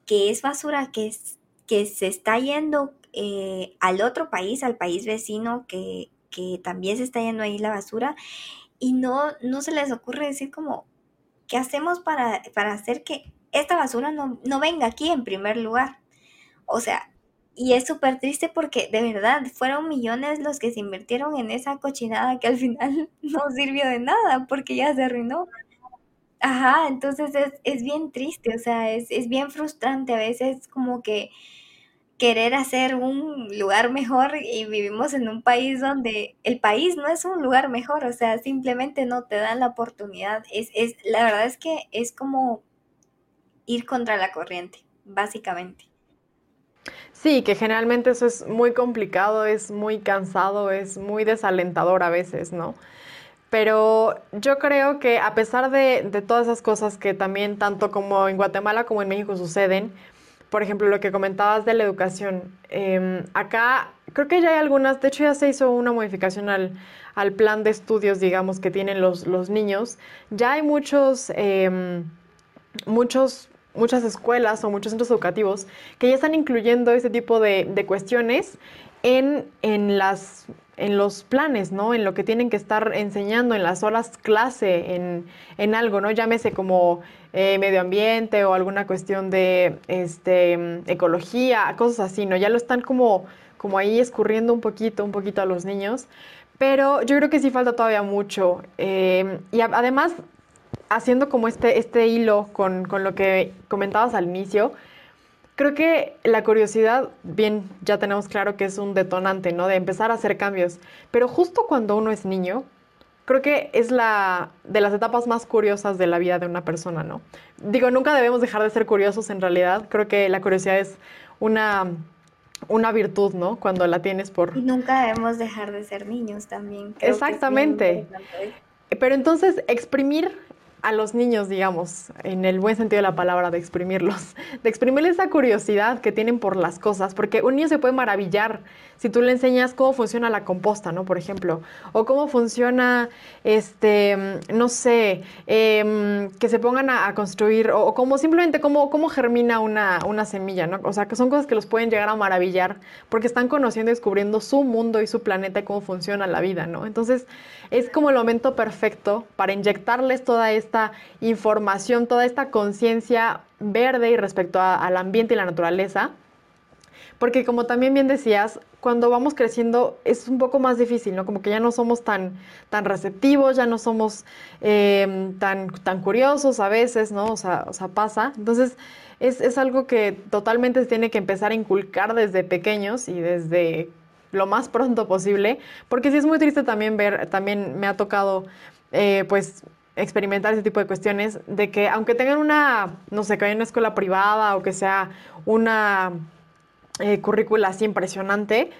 que es basura que, es, que se está yendo eh, al otro país, al país vecino, que, que también se está yendo ahí la basura, y no, no se les ocurre decir como, ¿qué hacemos para, para hacer que esta basura no, no venga aquí en primer lugar? O sea, y es súper triste porque de verdad fueron millones los que se invirtieron en esa cochinada que al final no sirvió de nada porque ya se arruinó. Ajá, entonces es, es bien triste, o sea, es, es bien frustrante a veces como que querer hacer un lugar mejor y vivimos en un país donde el país no es un lugar mejor, o sea, simplemente no te dan la oportunidad. Es, es, la verdad es que es como ir contra la corriente, básicamente. Sí, que generalmente eso es muy complicado, es muy cansado, es muy desalentador a veces, ¿no? Pero yo creo que a pesar de, todas esas cosas que también tanto como en Guatemala como en México suceden, por ejemplo, lo que comentabas de la educación, em, acá creo que ya hay algunas, de hecho ya se hizo una modificación al, plan de estudios, digamos, que tienen los, los niños. Ya hay muchos, em, muchos muchas escuelas o muchos centros educativos que ya están incluyendo ese tipo de, cuestiones en, en, las, en los planes, ¿no? En lo que tienen que estar enseñando en las horas clase, en, en algo, ¿no? Llámese como eh, medio ambiente o alguna cuestión de este, ecología, cosas así, ¿no? Ya lo están como, como ahí escurriendo un poquito, un poquito a los niños. pero yo creo que sí falta todavía mucho. Eh, y además, haciendo como este, este hilo con, con lo que comentabas al inicio, creo que la curiosidad, bien, ya tenemos claro que es un detonante, ¿no? De empezar a hacer cambios. Pero justo cuando uno es niño, creo que es la de las etapas más curiosas de la vida de una persona, ¿no? Digo, nunca debemos dejar de ser curiosos en realidad. Creo que la curiosidad es una, una virtud, ¿no? Cuando la tienes por... Y nunca debemos dejar de ser niños también. Exactamente. Pero entonces, exprimir a los niños, digamos, en el buen sentido de la palabra, de exprimirlos, de exprimirles esa curiosidad que tienen por las cosas, porque un niño se puede maravillar si tú le enseñas cómo funciona la composta, ¿no? Por ejemplo, o cómo funciona, este, no sé, em, que se pongan a, construir, o, cómo simplemente cómo, cómo germina una, una semilla, ¿no? O sea, que son cosas que los pueden llegar a maravillar porque están conociendo y descubriendo su mundo y su planeta y cómo funciona la vida, ¿no? Entonces, es como el momento perfecto para inyectarles toda esta información, toda esta conciencia verde y respecto al ambiente y la naturaleza porque como también bien decías, cuando vamos creciendo es un poco más difícil, ¿no? Como que ya no somos tan, tan receptivos, ya no somos em, tan, tan curiosos a veces, ¿no? O sea, o sea pasa. Entonces, es, es algo que totalmente se tiene que empezar a inculcar desde pequeños y desde lo más pronto posible, porque sí es muy triste también ver, también me ha tocado, eh, pues, experimentar ese tipo de cuestiones, de que aunque tengan una, no sé, que haya una escuela privada o que sea una eh, currícula así impresionante,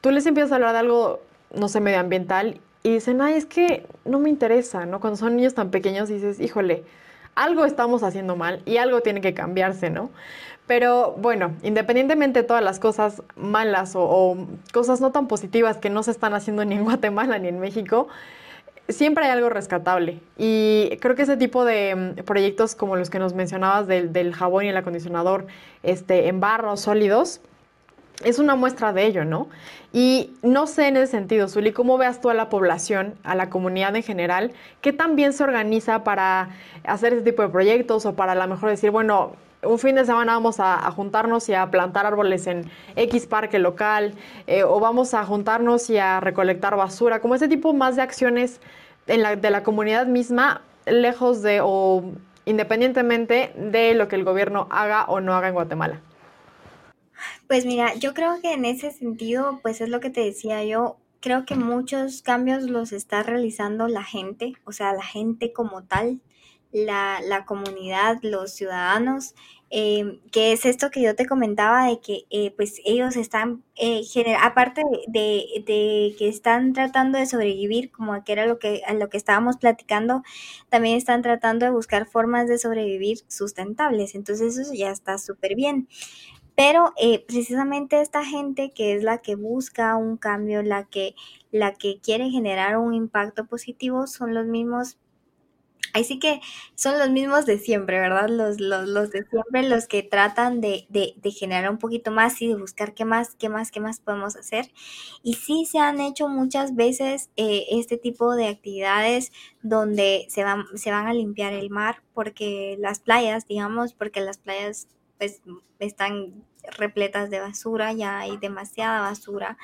tú les empiezas a hablar de algo, no sé, medioambiental y dicen, ay, es que no me interesa, ¿no? Cuando son niños tan pequeños dices, híjole, algo estamos haciendo mal y algo tiene que cambiarse, ¿no? Pero bueno, independientemente de todas las cosas malas o, o, cosas no tan positivas que no se están haciendo ni en Guatemala ni en México, siempre hay algo rescatable. Y creo que ese tipo de mm, proyectos como los que nos mencionabas del, del jabón y el acondicionador este, en barros sólidos, es una muestra de ello, ¿no? Y no sé en ese sentido, Zuli, ¿cómo veas tú a la población, a la comunidad en general? ¿Qué tan bien se organiza para hacer ese tipo de proyectos o para a lo mejor decir, bueno, un fin de semana vamos a, juntarnos y a plantar árboles en X parque local eh, o vamos a juntarnos y a recolectar basura, como ese tipo más de acciones en la, de la comunidad misma, lejos de o independientemente de lo que el gobierno haga o no haga en Guatemala. Pues mira, yo creo que en ese sentido, pues es lo que te decía yo, creo que muchos cambios los está realizando la gente, o sea, la gente como tal, la, la comunidad, los ciudadanos, eh, que es esto que yo te comentaba de que eh, pues ellos están, eh, aparte de, de, que están tratando de sobrevivir, como que era lo que, lo que estábamos platicando, también están tratando de buscar formas de sobrevivir sustentables, entonces eso ya está súper bien. Pero eh, precisamente esta gente que es la que busca un cambio, la que, la que quiere generar un impacto positivo, son los mismos Ahí sí que son los mismos de siempre, ¿verdad? Los, los, los de siempre, los que tratan de, de, de, generar un poquito más y de buscar qué más, qué más, qué más podemos hacer. Y sí se han hecho muchas veces eh, este tipo de actividades donde se van, se van a limpiar el mar, porque las playas, digamos, porque las playas pues están repletas de basura, ya hay demasiada basura.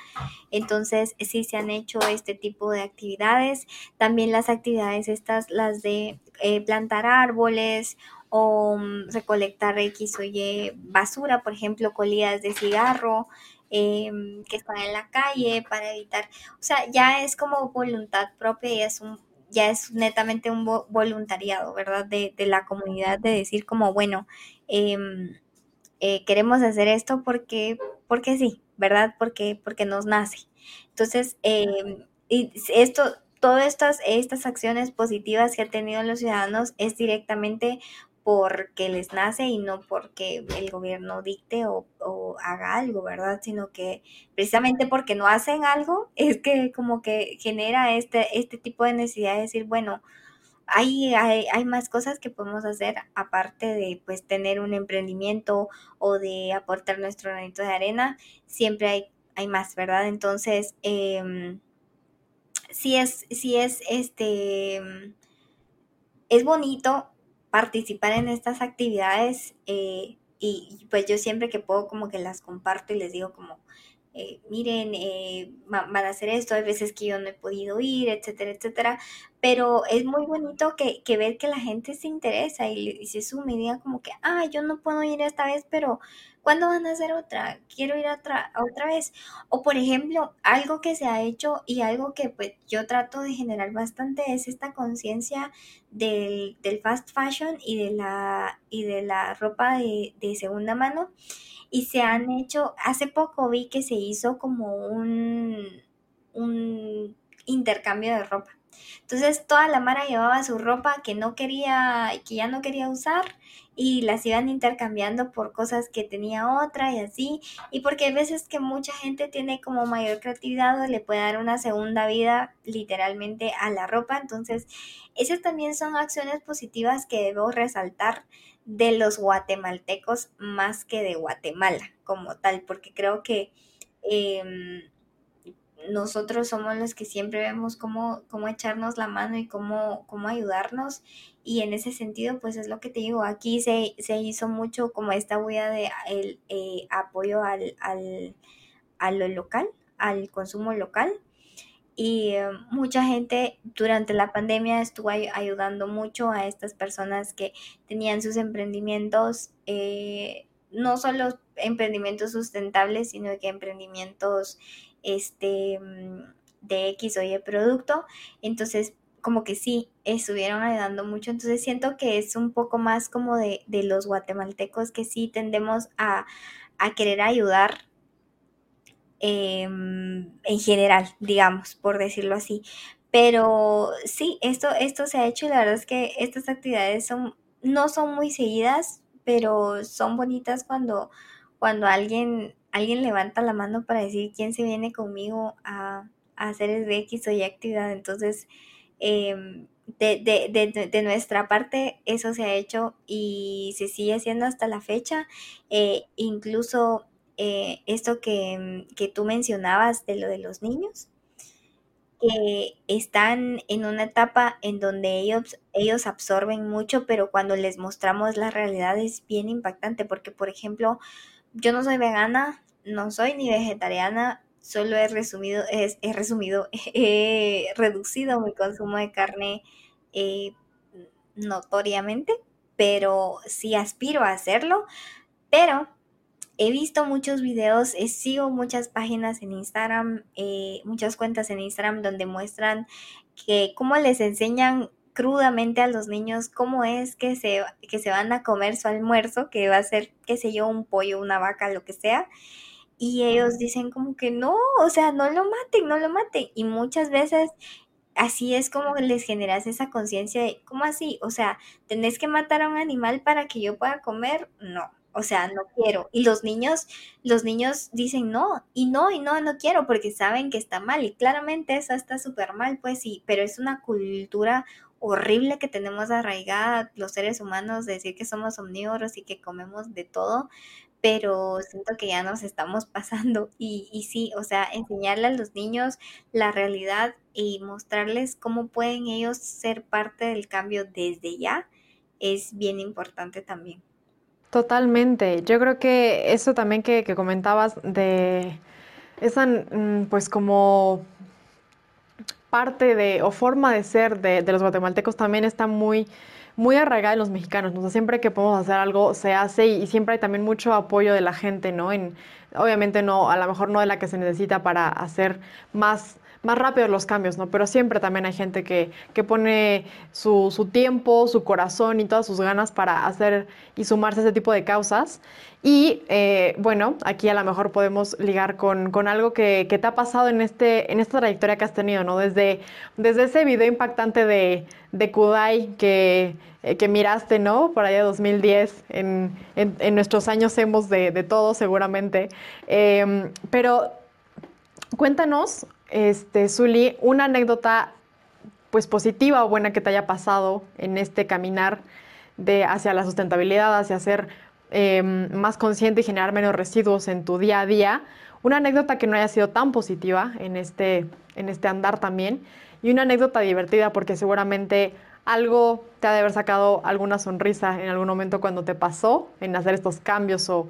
Entonces, sí se han hecho este tipo de actividades. También las actividades estas, las de eh, plantar árboles o mm, recolectar X o Y basura, por ejemplo, colillas de cigarro. Em, que están en la calle para evitar, o sea, ya es como voluntad propia y es un ya es netamente un voluntariado, ¿verdad? De, de la comunidad de decir como, bueno, eh, eh, queremos hacer esto porque, porque sí, ¿verdad? Porque, porque nos nace. Entonces, em, y esto, todas estas, estas acciones positivas que han tenido los ciudadanos es directamente porque les nace y no porque el gobierno dicte o, o, haga algo, ¿verdad? Sino que precisamente porque no hacen algo es que como que genera este, este tipo de necesidad de decir, bueno, hay, hay, más cosas que podemos hacer aparte de pues tener un emprendimiento o de aportar nuestro granito de arena, siempre hay, hay más, ¿verdad? Entonces, eh, sí es, sí es este es bonito participar en estas actividades eh, y pues yo siempre que puedo como que las comparto y les digo como eh, miren, eh, van a hacer esto, hay veces que yo no he podido ir, etcétera, etcétera. Pero es muy bonito que, que ver que la gente se interesa y, y se sume y diga como que, ah, yo no puedo ir esta vez, pero ¿cuándo van a hacer otra? Quiero ir a otra, otra vez. O por ejemplo, algo que se ha hecho y algo que pues yo trato de generar bastante es esta conciencia del, del, fast fashion y de la, y de la ropa de, de segunda mano y se han hecho, hace poco vi que se hizo como un, un intercambio de ropa. Entonces toda la Mara llevaba su ropa que no quería, que ya no quería usar y las iban intercambiando por cosas que tenía otra y así. Y porque hay veces que mucha gente tiene como mayor creatividad o le puede dar una segunda vida literalmente a la ropa. Entonces, esas también son acciones positivas que debo resaltar de los guatemaltecos más que de Guatemala como tal, porque creo que em, nosotros somos los que siempre vemos cómo, cómo echarnos la mano y cómo, cómo ayudarnos. Y en ese sentido, pues es lo que te digo, aquí se, se hizo mucho como esta huella de el eh, apoyo al, al, a lo local, al consumo local. Y eh, mucha gente durante la pandemia estuvo ayudando mucho a estas personas que tenían sus emprendimientos, eh, no solo emprendimientos sustentables, sino que emprendimientos este, mm, de X o Y producto. Entonces, como que sí, estuvieron ayudando mucho. Entonces siento que es un poco más como de, de los guatemaltecos que sí tendemos a, a querer ayudar Em, en general, digamos, por decirlo así. Pero sí, esto, esto se ha hecho y la verdad es que estas actividades son, no son muy seguidas, pero son bonitas cuando, cuando alguien, alguien levanta la mano para decir quién se viene conmigo a, hacer el X o Y actividad. Entonces, em, de, de, de, nuestra parte, eso se ha hecho y se sigue haciendo hasta la fecha. Eh, incluso eh, esto que, que, tú mencionabas de lo de los niños, que están en una etapa en donde ellos, ellos absorben mucho, pero cuando les mostramos la realidad es bien impactante, porque por ejemplo, yo no soy vegana, no soy ni vegetariana, solo he resumido, he, he resumido, he reducido mi consumo de carne eh, notoriamente, pero sí aspiro a hacerlo, pero he visto muchos videos, eh, sigo muchas páginas en Instagram, eh, muchas cuentas en Instagram donde muestran que cómo les enseñan crudamente a los niños cómo es que se, que se van a comer su almuerzo, que va a ser, qué sé yo, un pollo, una vaca, lo que sea. Y ellos dicen como que no, o sea, no lo maten, no lo maten. Y muchas veces así es como les generas esa conciencia de, ¿cómo así? O sea, ¿tenés que matar a un animal para que yo pueda comer? No. O sea, no quiero. Y los niños, los niños dicen no, y no, y no, no quiero, porque saben que está mal. Y claramente eso está súper mal, pues sí, pero es una cultura horrible que tenemos arraigada los seres humanos, decir que somos omnívoros y que comemos de todo, pero siento que ya nos estamos pasando. Y, y sí, o sea, enseñarle a los niños la realidad y mostrarles cómo pueden ellos ser parte del cambio desde ya es bien importante también. Totalmente. Yo creo que eso también que, comentabas de esa, mm, pues como parte de o forma de ser de, los guatemaltecos también está muy, muy arraigada en los mexicanos. ¿no? siempre que podemos hacer algo se hace y, y, siempre hay también mucho apoyo de la gente, ¿no? En, obviamente no, a lo mejor no de la que se necesita para hacer más más rápido los cambios, ¿no? Pero siempre también hay gente que, que pone su, tiempo, su corazón y todas sus ganas para hacer y sumarse a ese tipo de causas. Y eh, bueno, aquí a lo mejor podemos ligar con, con algo que, que, te ha pasado en, este, en esta trayectoria que has tenido, ¿no? Desde, desde ese video impactante de, de Kudai que, eh, que miraste, ¿no? Por allá 2010, en, en, nuestros años hemos de, de todo seguramente. Eh, pero cuéntanos este, Zuli, una anécdota pues positiva o buena que te haya pasado en este caminar de hacia la sustentabilidad, hacia ser em, más consciente y generar menos residuos en tu día a día. Una anécdota que no haya sido tan positiva en este, en este andar también. Y una anécdota divertida porque seguramente algo te ha de haber sacado alguna sonrisa en algún momento cuando te pasó en hacer estos cambios o,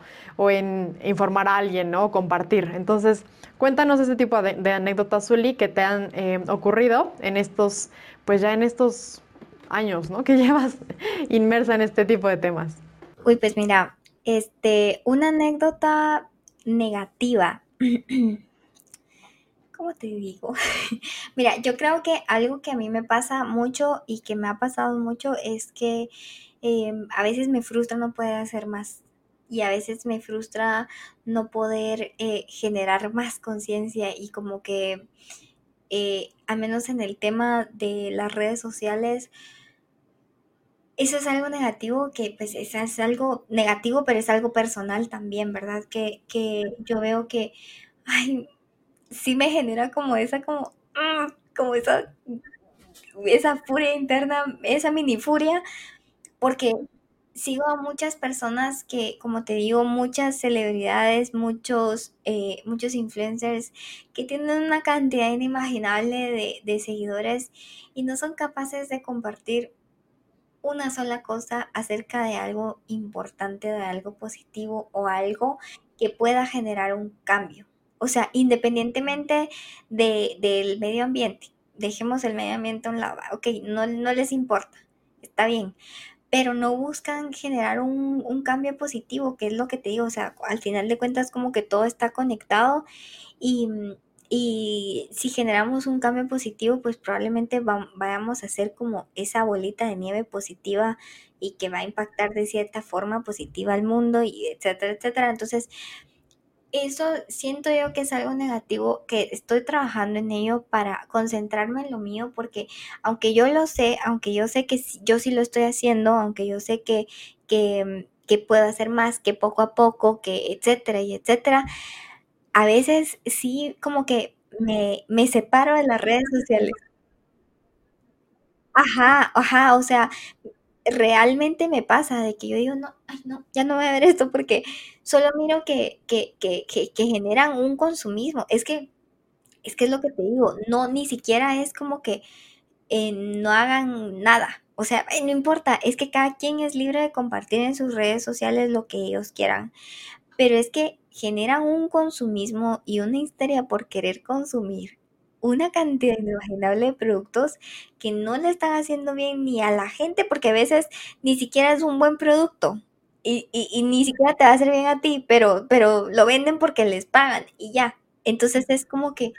en informar a alguien, ¿no? O compartir. Entonces, cuéntanos ese tipo de, anécdotas, Zuli, que te han eh, ocurrido en estos, pues ya en estos años, ¿no? Que llevas inmersa en este tipo de temas. Uy, pues mira, este, una anécdota negativa. ¿Cómo te digo? Mira, yo creo que algo que a mí me pasa mucho y que me ha pasado mucho es que em, a veces me frustra no poder hacer más y a veces me frustra no poder eh, generar más conciencia y como que, eh, al menos en el tema de las redes sociales, eso es algo negativo que pues es, algo negativo, pero es algo personal también, ¿verdad? Que, que yo veo que, ay, sí me genera como esa, como, mm, como esa, esa furia interna, esa mini furia, porque sigo a muchas personas que, como te digo, muchas celebridades, muchos, eh, muchos influencers que tienen una cantidad inimaginable de, de seguidores y no son capaces de compartir una sola cosa acerca de algo importante, de algo positivo o algo que pueda generar un cambio. O sea, independientemente de, del medio ambiente, dejemos el medio ambiente a un lado, ok, no, no les importa, está bien, pero no buscan generar un, un, cambio positivo, que es lo que te digo, o sea, al final de cuentas como que todo está conectado y, y si generamos un cambio positivo, pues probablemente vayamos a hacer como esa bolita de nieve positiva y que va a impactar de cierta forma positiva al mundo y etcétera, etcétera. Entonces, eso siento yo que es algo negativo, que estoy trabajando en ello para concentrarme en lo mío, porque aunque yo lo sé, aunque yo sé que yo sí lo estoy haciendo, aunque yo sé que, que, que puedo hacer más, que poco a poco, que etcétera y etcétera, a veces sí como que me, me separo de las redes sociales. Ajá, ajá, o sea, realmente me pasa de que yo digo, no, ay, no, ya no voy a ver esto porque solo miro que, que, que, que, generan un consumismo. Es que, es que es lo que te digo, no, ni siquiera es como que eh, no hagan nada. O sea, no importa, es que cada quien es libre de compartir en sus redes sociales lo que ellos quieran. Pero es que generan un consumismo y una histeria por querer consumir una cantidad inimaginable de productos que no le están haciendo bien ni a la gente, porque a veces ni siquiera es un buen producto y, y, ni siquiera te va a hacer bien a ti, pero, pero lo venden porque les pagan y ya. Entonces es como que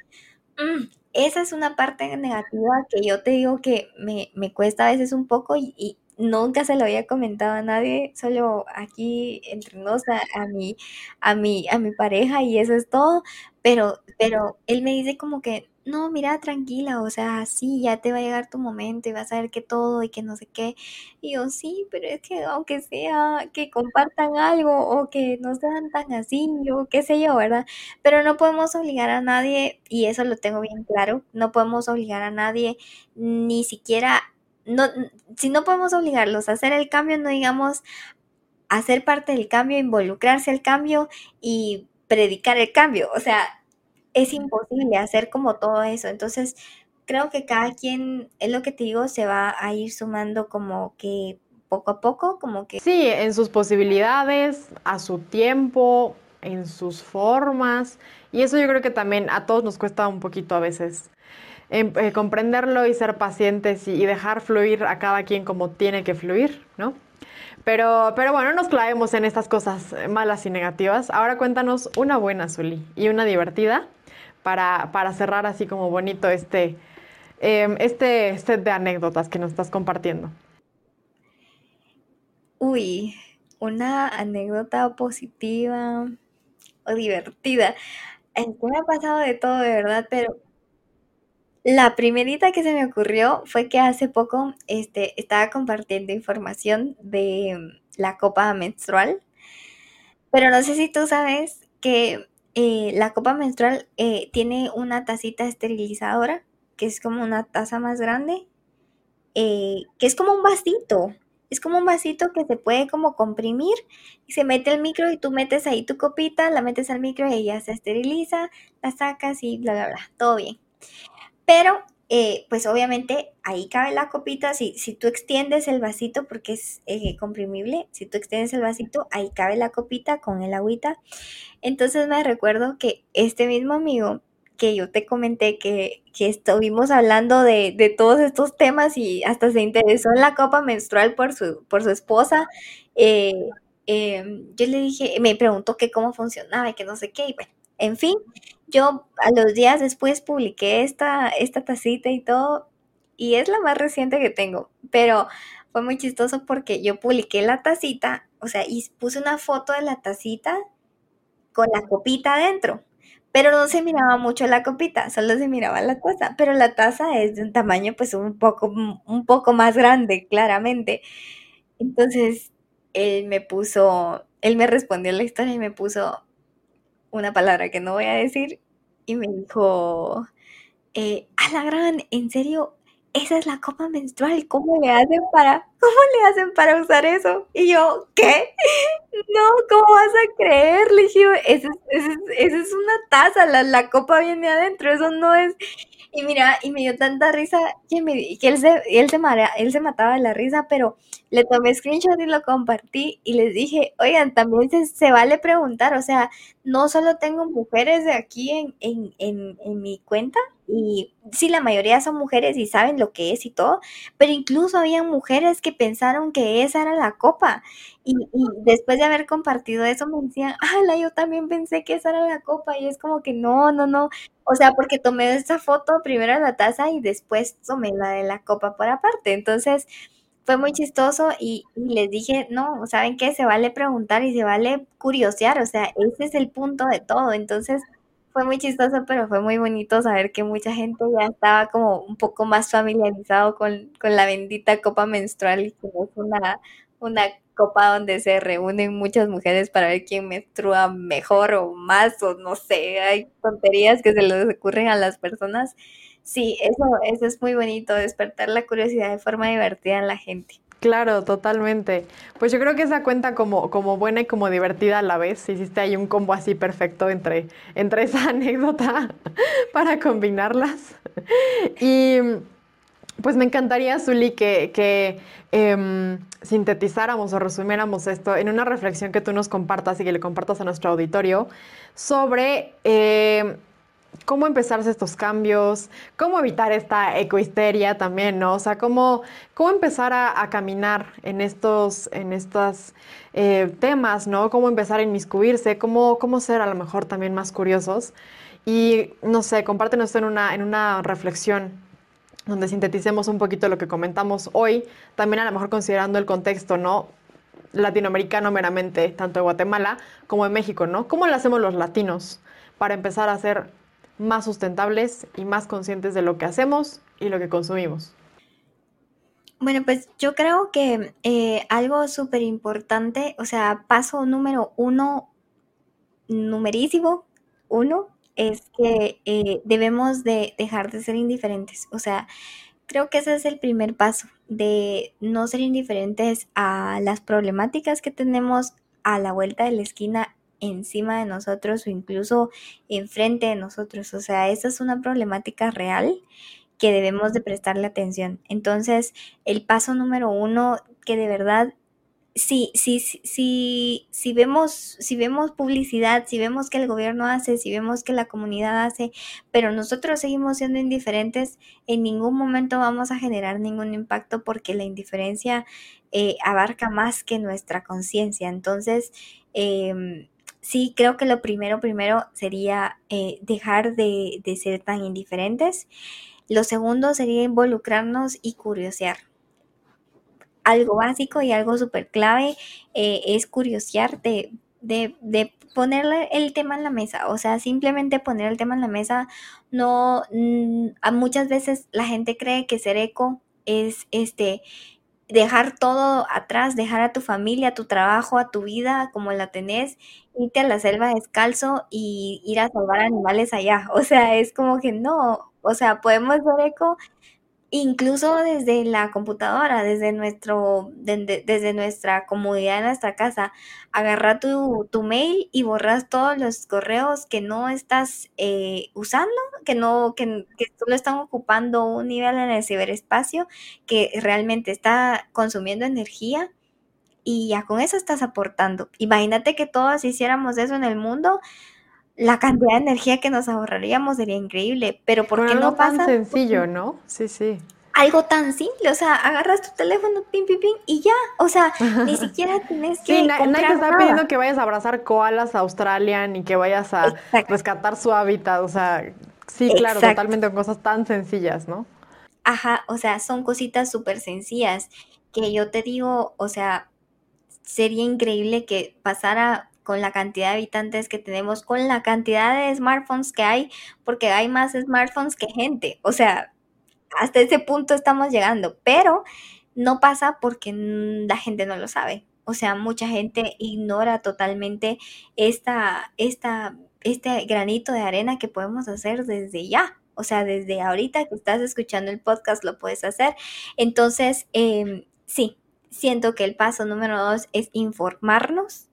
mm, esa es una parte negativa que yo te digo que me, me cuesta a veces un poco y, nunca se lo había comentado a nadie, solo aquí entre nos a, mi, a mi, a mi pareja y eso es todo, pero, pero él me dice como que no, mira, tranquila, o sea, sí, ya te va a llegar tu momento y vas a ver que todo y que no sé qué. Y yo, sí, pero es que aunque sea que compartan algo o que no sean tan así, yo qué sé yo, ¿verdad? Pero no podemos obligar a nadie, y eso lo tengo bien claro, no podemos obligar a nadie, ni siquiera, no, si no podemos obligarlos a hacer el cambio, no digamos hacer parte del cambio, involucrarse al cambio y predicar el cambio, o sea, es imposible hacer como todo eso. Entonces, creo que cada quien, es lo que te digo, se va a ir sumando como que poco a poco, como que... Sí, en sus posibilidades, a su tiempo, en sus formas. Y eso yo creo que también a todos nos cuesta un poquito a veces. Em, eh, comprenderlo y ser pacientes y, dejar fluir a cada quien como tiene que fluir, ¿no? Pero, pero bueno, no nos clavemos en estas cosas malas y negativas. Ahora cuéntanos una buena, Zuli, y una divertida para, cerrar así como bonito este, em, este set de anécdotas que nos estás compartiendo? Uy, una anécdota positiva o divertida. me ha pasado de todo, de verdad, pero la primerita que se me ocurrió fue que hace poco este, estaba compartiendo información de la copa menstrual, pero no sé si tú sabes que eh, la copa menstrual eh, tiene una tacita esterilizadora, que es como una taza más grande, eh, que es como un vasito. Es como un vasito que se puede como comprimir y se mete al micro y tú metes ahí tu copita, la metes al micro y ella se esteriliza, la sacas y bla, bla, bla, todo bien. Pero eh, pues obviamente ahí cabe la copita, si, si tú extiendes el vasito, porque es eh, comprimible, si tú extiendes el vasito, ahí cabe la copita con el agüita. Entonces me recuerdo que este mismo amigo que yo te comenté que, que estuvimos hablando de, de, todos estos temas y hasta se interesó en la copa menstrual por su, por su esposa, eh, yo le dije, me preguntó que cómo funcionaba y que no sé qué, y bueno, en fin, yo a los días después publiqué esta, esta tacita y todo, y es la más reciente que tengo, pero fue muy chistoso porque yo publiqué la tacita, o sea, y puse una foto de la tacita con la copita adentro, pero no se miraba mucho la copita, solo se miraba la taza, pero la taza es de un tamaño pues un poco, un poco más grande, claramente. Entonces, él me puso, él me respondió la historia y me puso, una palabra que no voy a decir, y me dijo, eh, a la gran, ¿en serio? Esa es la copa menstrual, ¿cómo le hacen para, cómo le hacen para usar eso? Y yo, ¿qué? No, ¿cómo vas a creer? Le dije, esa es, una taza, la, la copa viene adentro, eso no es, y mira, y me dio tanta risa que, me, que él, se, él, se él se mataba de la risa, pero le tomé screenshot y lo compartí y les dije, oigan, también se, vale preguntar, o sea, no solo tengo mujeres de aquí en, en, en, en mi cuenta, y sí, la mayoría son mujeres y saben lo que es y todo, pero incluso había mujeres que pensaron que esa era la copa. Y, y después de haber compartido eso me decían, ala, yo también pensé que esa era la copa. Y es como que no, no, no. O sea, porque tomé esta foto primero la taza y después tomé la de la copa por aparte. Entonces, fue muy chistoso y, y, les dije, no, ¿saben qué? Se vale preguntar y se vale curiosear, o sea, ese es el punto de todo. Entonces, fue muy chistoso, pero fue muy bonito saber que mucha gente ya estaba como un poco más familiarizado con, con la bendita copa menstrual y que es una, una copa donde se reúnen muchas mujeres para ver quién menstrua mejor o más, o no sé, hay tonterías que se les ocurren a las personas. Sí, eso, eso es muy bonito, despertar la curiosidad de forma divertida en la gente. Claro, totalmente. Pues yo creo que esa cuenta como, como buena y como divertida a la vez. Hiciste ahí un combo así perfecto entre, entre esa anécdota para combinarlas. Y pues me encantaría, Zuli, que, que em, sintetizáramos o resumiéramos esto en una reflexión que tú nos compartas y que le compartas a nuestro auditorio sobre eh, cómo empezarse estos cambios, cómo evitar esta ecohisteria también, ¿no? O sea, cómo, cómo empezar a, caminar en estos, en estos eh, temas, ¿no? Cómo empezar a inmiscuirse, cómo, cómo ser a lo mejor también más curiosos. Y no sé, compártenos en una, en una reflexión donde sinteticemos un poquito lo que comentamos hoy, también a lo mejor considerando el contexto, ¿no? latinoamericano meramente, tanto de Guatemala como de México, ¿no? ¿Cómo lo hacemos los latinos para empezar a ser más sustentables y más conscientes de lo que hacemos y lo que consumimos? Bueno, pues yo creo que eh, algo súper importante, o sea, paso número uno, numerísimo, uno, es que eh, debemos de dejar de ser indiferentes. O sea, creo que ese es el primer paso, de no ser indiferentes a las problemáticas que tenemos a la vuelta de la esquina encima de nosotros o incluso enfrente de nosotros. O sea, esa es una problemática real que debemos de prestarle atención. Entonces, el paso número uno, que de verdad si, si, si, si, vemos, si vemos publicidad, si vemos que el gobierno hace, si vemos que la comunidad hace, pero nosotros seguimos siendo indiferentes, en ningún momento vamos a generar ningún impacto porque la indiferencia eh, abarca más que nuestra conciencia. Entonces, em, sí, creo que lo primero, primero sería eh, dejar de, de ser tan indiferentes. Lo segundo sería involucrarnos y curiosear algo básico y algo súper clave eh, es curiosear de, de, de ponerle el tema en la mesa, o sea, simplemente poner el tema en la mesa, no, mm, muchas veces la gente cree que ser eco es este dejar todo atrás, dejar a tu familia, a tu trabajo, a tu vida como la tenés, irte a la selva descalzo y ir a salvar animales allá. O sea, es como que no, o sea, podemos ser eco incluso desde la computadora, desde nuestro, desde nuestra comodidad en nuestra casa, agarra tu, tu, mail y borras todos los correos que no estás eh, usando, que no, que, que solo están ocupando un nivel en el ciberespacio, que realmente está consumiendo energía y ya con eso estás aportando. Imagínate que todos hiciéramos eso en el mundo, la cantidad de energía que nos ahorraríamos sería increíble, pero ¿por qué no pasa? tan sencillo, ¿no? Sí, sí. Algo tan simple, o sea, agarras tu teléfono, pim, pim, pim, y ya, o sea, ni siquiera tienes que. Sí, nadie te está pidiendo que vayas a abrazar koalas a Australia ni que vayas a rescatar su hábitat, o sea, sí, claro, totalmente con cosas tan sencillas, ¿no? Ajá, o sea, son cositas súper sencillas que yo te digo, o sea, sería increíble que pasara con la cantidad de habitantes que tenemos, con la cantidad de smartphones que hay, porque hay más smartphones que gente. O sea, hasta ese punto estamos llegando, pero no pasa porque la gente no lo sabe. O sea, mucha gente ignora totalmente esta, esta, este granito de arena que podemos hacer desde ya. O sea, desde ahorita que estás escuchando el podcast lo puedes hacer. Entonces, em, sí, siento que el paso número dos es informarnos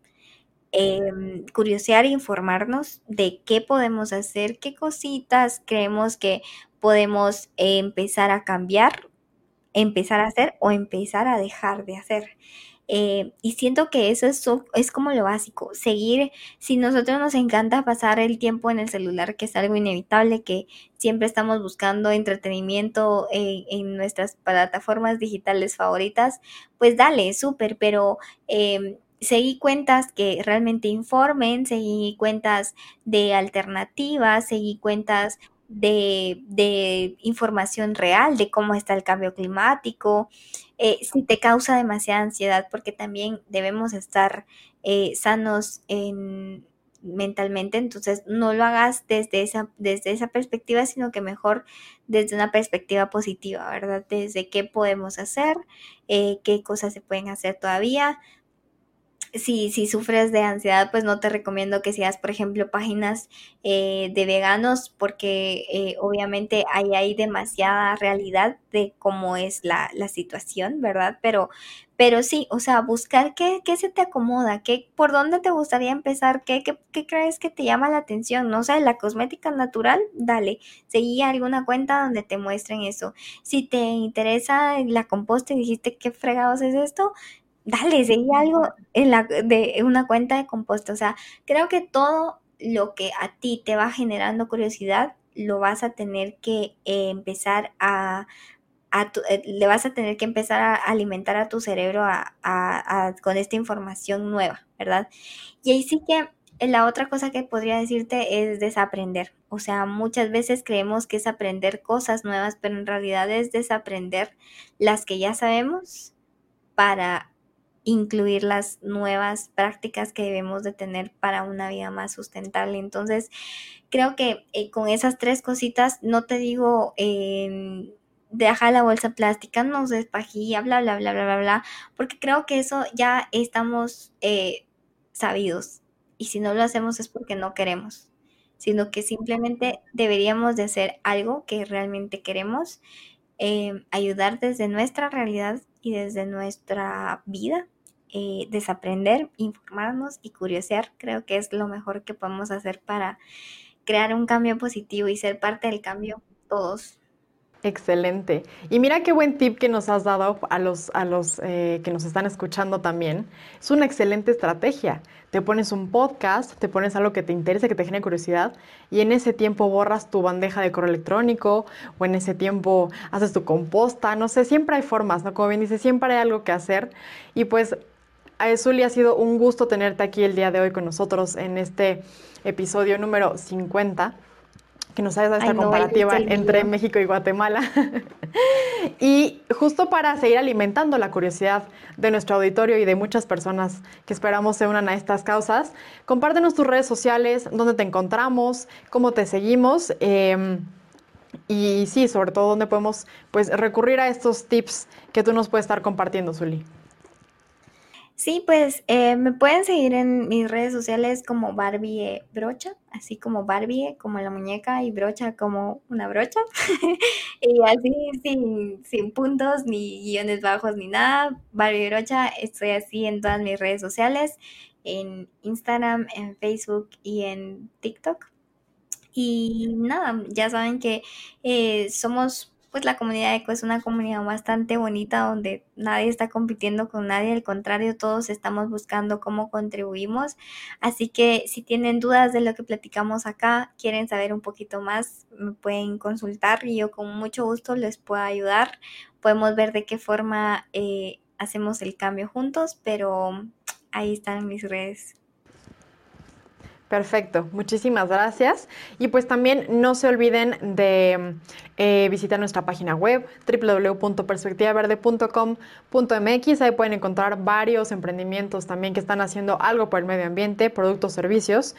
eh, curiosear e informarnos de qué podemos hacer, qué cositas creemos que podemos empezar a cambiar, empezar a hacer o empezar a dejar de hacer. Eh, y siento que eso es, como lo básico, seguir, si nosotros nos encanta pasar el tiempo en el celular, que es algo inevitable, que siempre estamos buscando entretenimiento en nuestras plataformas digitales favoritas, pues dale, súper, pero eh, seguí cuentas que realmente informen, seguí cuentas de alternativas, seguí cuentas de, información real de cómo está el cambio climático, eh, si te causa demasiada ansiedad, porque también debemos estar eh, sanos mentalmente, entonces no lo hagas desde esa, desde esa perspectiva, sino que mejor desde una perspectiva positiva, ¿verdad? Desde qué podemos hacer, eh, qué cosas se pueden hacer todavía, si, si sufres de ansiedad, pues no te recomiendo que sigas, por ejemplo, páginas eh, de veganos, porque eh, obviamente ahí hay demasiada realidad de cómo es la, situación, ¿verdad? Pero, pero sí, o sea, buscar qué, qué se te acomoda, qué, por dónde te gustaría empezar, qué, qué, qué crees que te llama la atención, no sé, la cosmética natural, dale, seguí alguna cuenta donde te muestren eso. Si te interesa la composta y dijiste, ¿qué fregados es esto? Dale, seguí algo en la, de una cuenta de composta. O sea, creo que todo lo que a ti te va generando curiosidad, lo vas a tener que eh, empezar a, eh, le vas a tener que empezar a alimentar a tu cerebro con esta información nueva, ¿verdad? Y ahí sí que la otra cosa que podría decirte es desaprender. O sea, muchas veces creemos que es aprender cosas nuevas, pero en realidad es desaprender las que ya sabemos para incluir las nuevas prácticas que debemos de tener para una vida más sustentable. Entonces, creo que eh, con esas tres cositas, no te digo... Eh, deja la bolsa plástica, no se despajilla, bla, bla, bla, bla, bla, bla, porque creo que eso ya estamos eh, sabidos y si no lo hacemos es porque no queremos, sino que simplemente deberíamos de hacer algo que realmente queremos, eh, ayudar desde nuestra realidad y desde nuestra vida eh, desaprender, informarnos y curiosear. Creo que es lo mejor que podemos hacer para crear un cambio positivo y ser parte del cambio todos. Excelente. Y mira qué buen tip que nos has dado a los, a los eh, que nos están escuchando también. Es una excelente estrategia. Te pones un podcast, te pones algo que te interese, que te genere curiosidad, y en ese tiempo borras tu bandeja de correo electrónico, o en ese tiempo haces tu composta, no sé, siempre hay formas, ¿no? Como bien dice, siempre hay algo que hacer. Y pues Zuli, ha sido un gusto tenerte aquí el día de hoy con nosotros en este episodio número 50, que nos hayas dado esta comparativa entre México y Guatemala. y justo para seguir alimentando la curiosidad de nuestro auditorio y de muchas personas que esperamos se unan a estas causas, compártenos tus redes sociales, dónde te encontramos, cómo te seguimos. Em, y sí, sobre todo dónde podemos pues, recurrir a estos tips que tú nos puedes estar compartiendo, Zuli. Sí, pues eh, me pueden seguir en mis redes sociales como Barbie Brocha, así como Barbie como la muñeca y Brocha como una brocha. y así sin, sin puntos, ni guiones bajos, ni nada. Barbie Brocha, estoy así en todas mis redes sociales, en Instagram, en Facebook y en TikTok. Y nada, ya saben que eh, somos pues la comunidad ECO es una comunidad bastante bonita donde nadie está compitiendo con nadie, al contrario, todos estamos buscando cómo contribuimos. Así que si tienen dudas de lo que platicamos acá, quieren saber un poquito más, me pueden consultar y yo con mucho gusto les puedo ayudar. Podemos ver de qué forma eh, hacemos el cambio juntos, pero ahí están mis redes. Perfecto, muchísimas gracias. Y pues también no se olviden de eh, visitar nuestra página web www.perspectivaverde.com.mx. Ahí pueden encontrar varios emprendimientos también que están haciendo algo por el medio ambiente, productos, servicios.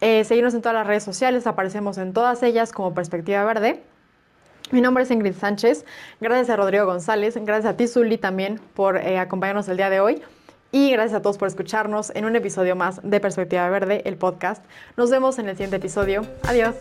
Eh, seguirnos en todas las redes sociales, aparecemos en todas ellas como Perspectiva Verde. Mi nombre es Ingrid Sánchez. Gracias a Rodrigo González. Gracias a ti, Zully, también por eh, acompañarnos el día de hoy. Y gracias a todos por escucharnos en un episodio más de Perspectiva Verde, el podcast. Nos vemos en el siguiente episodio. Adiós.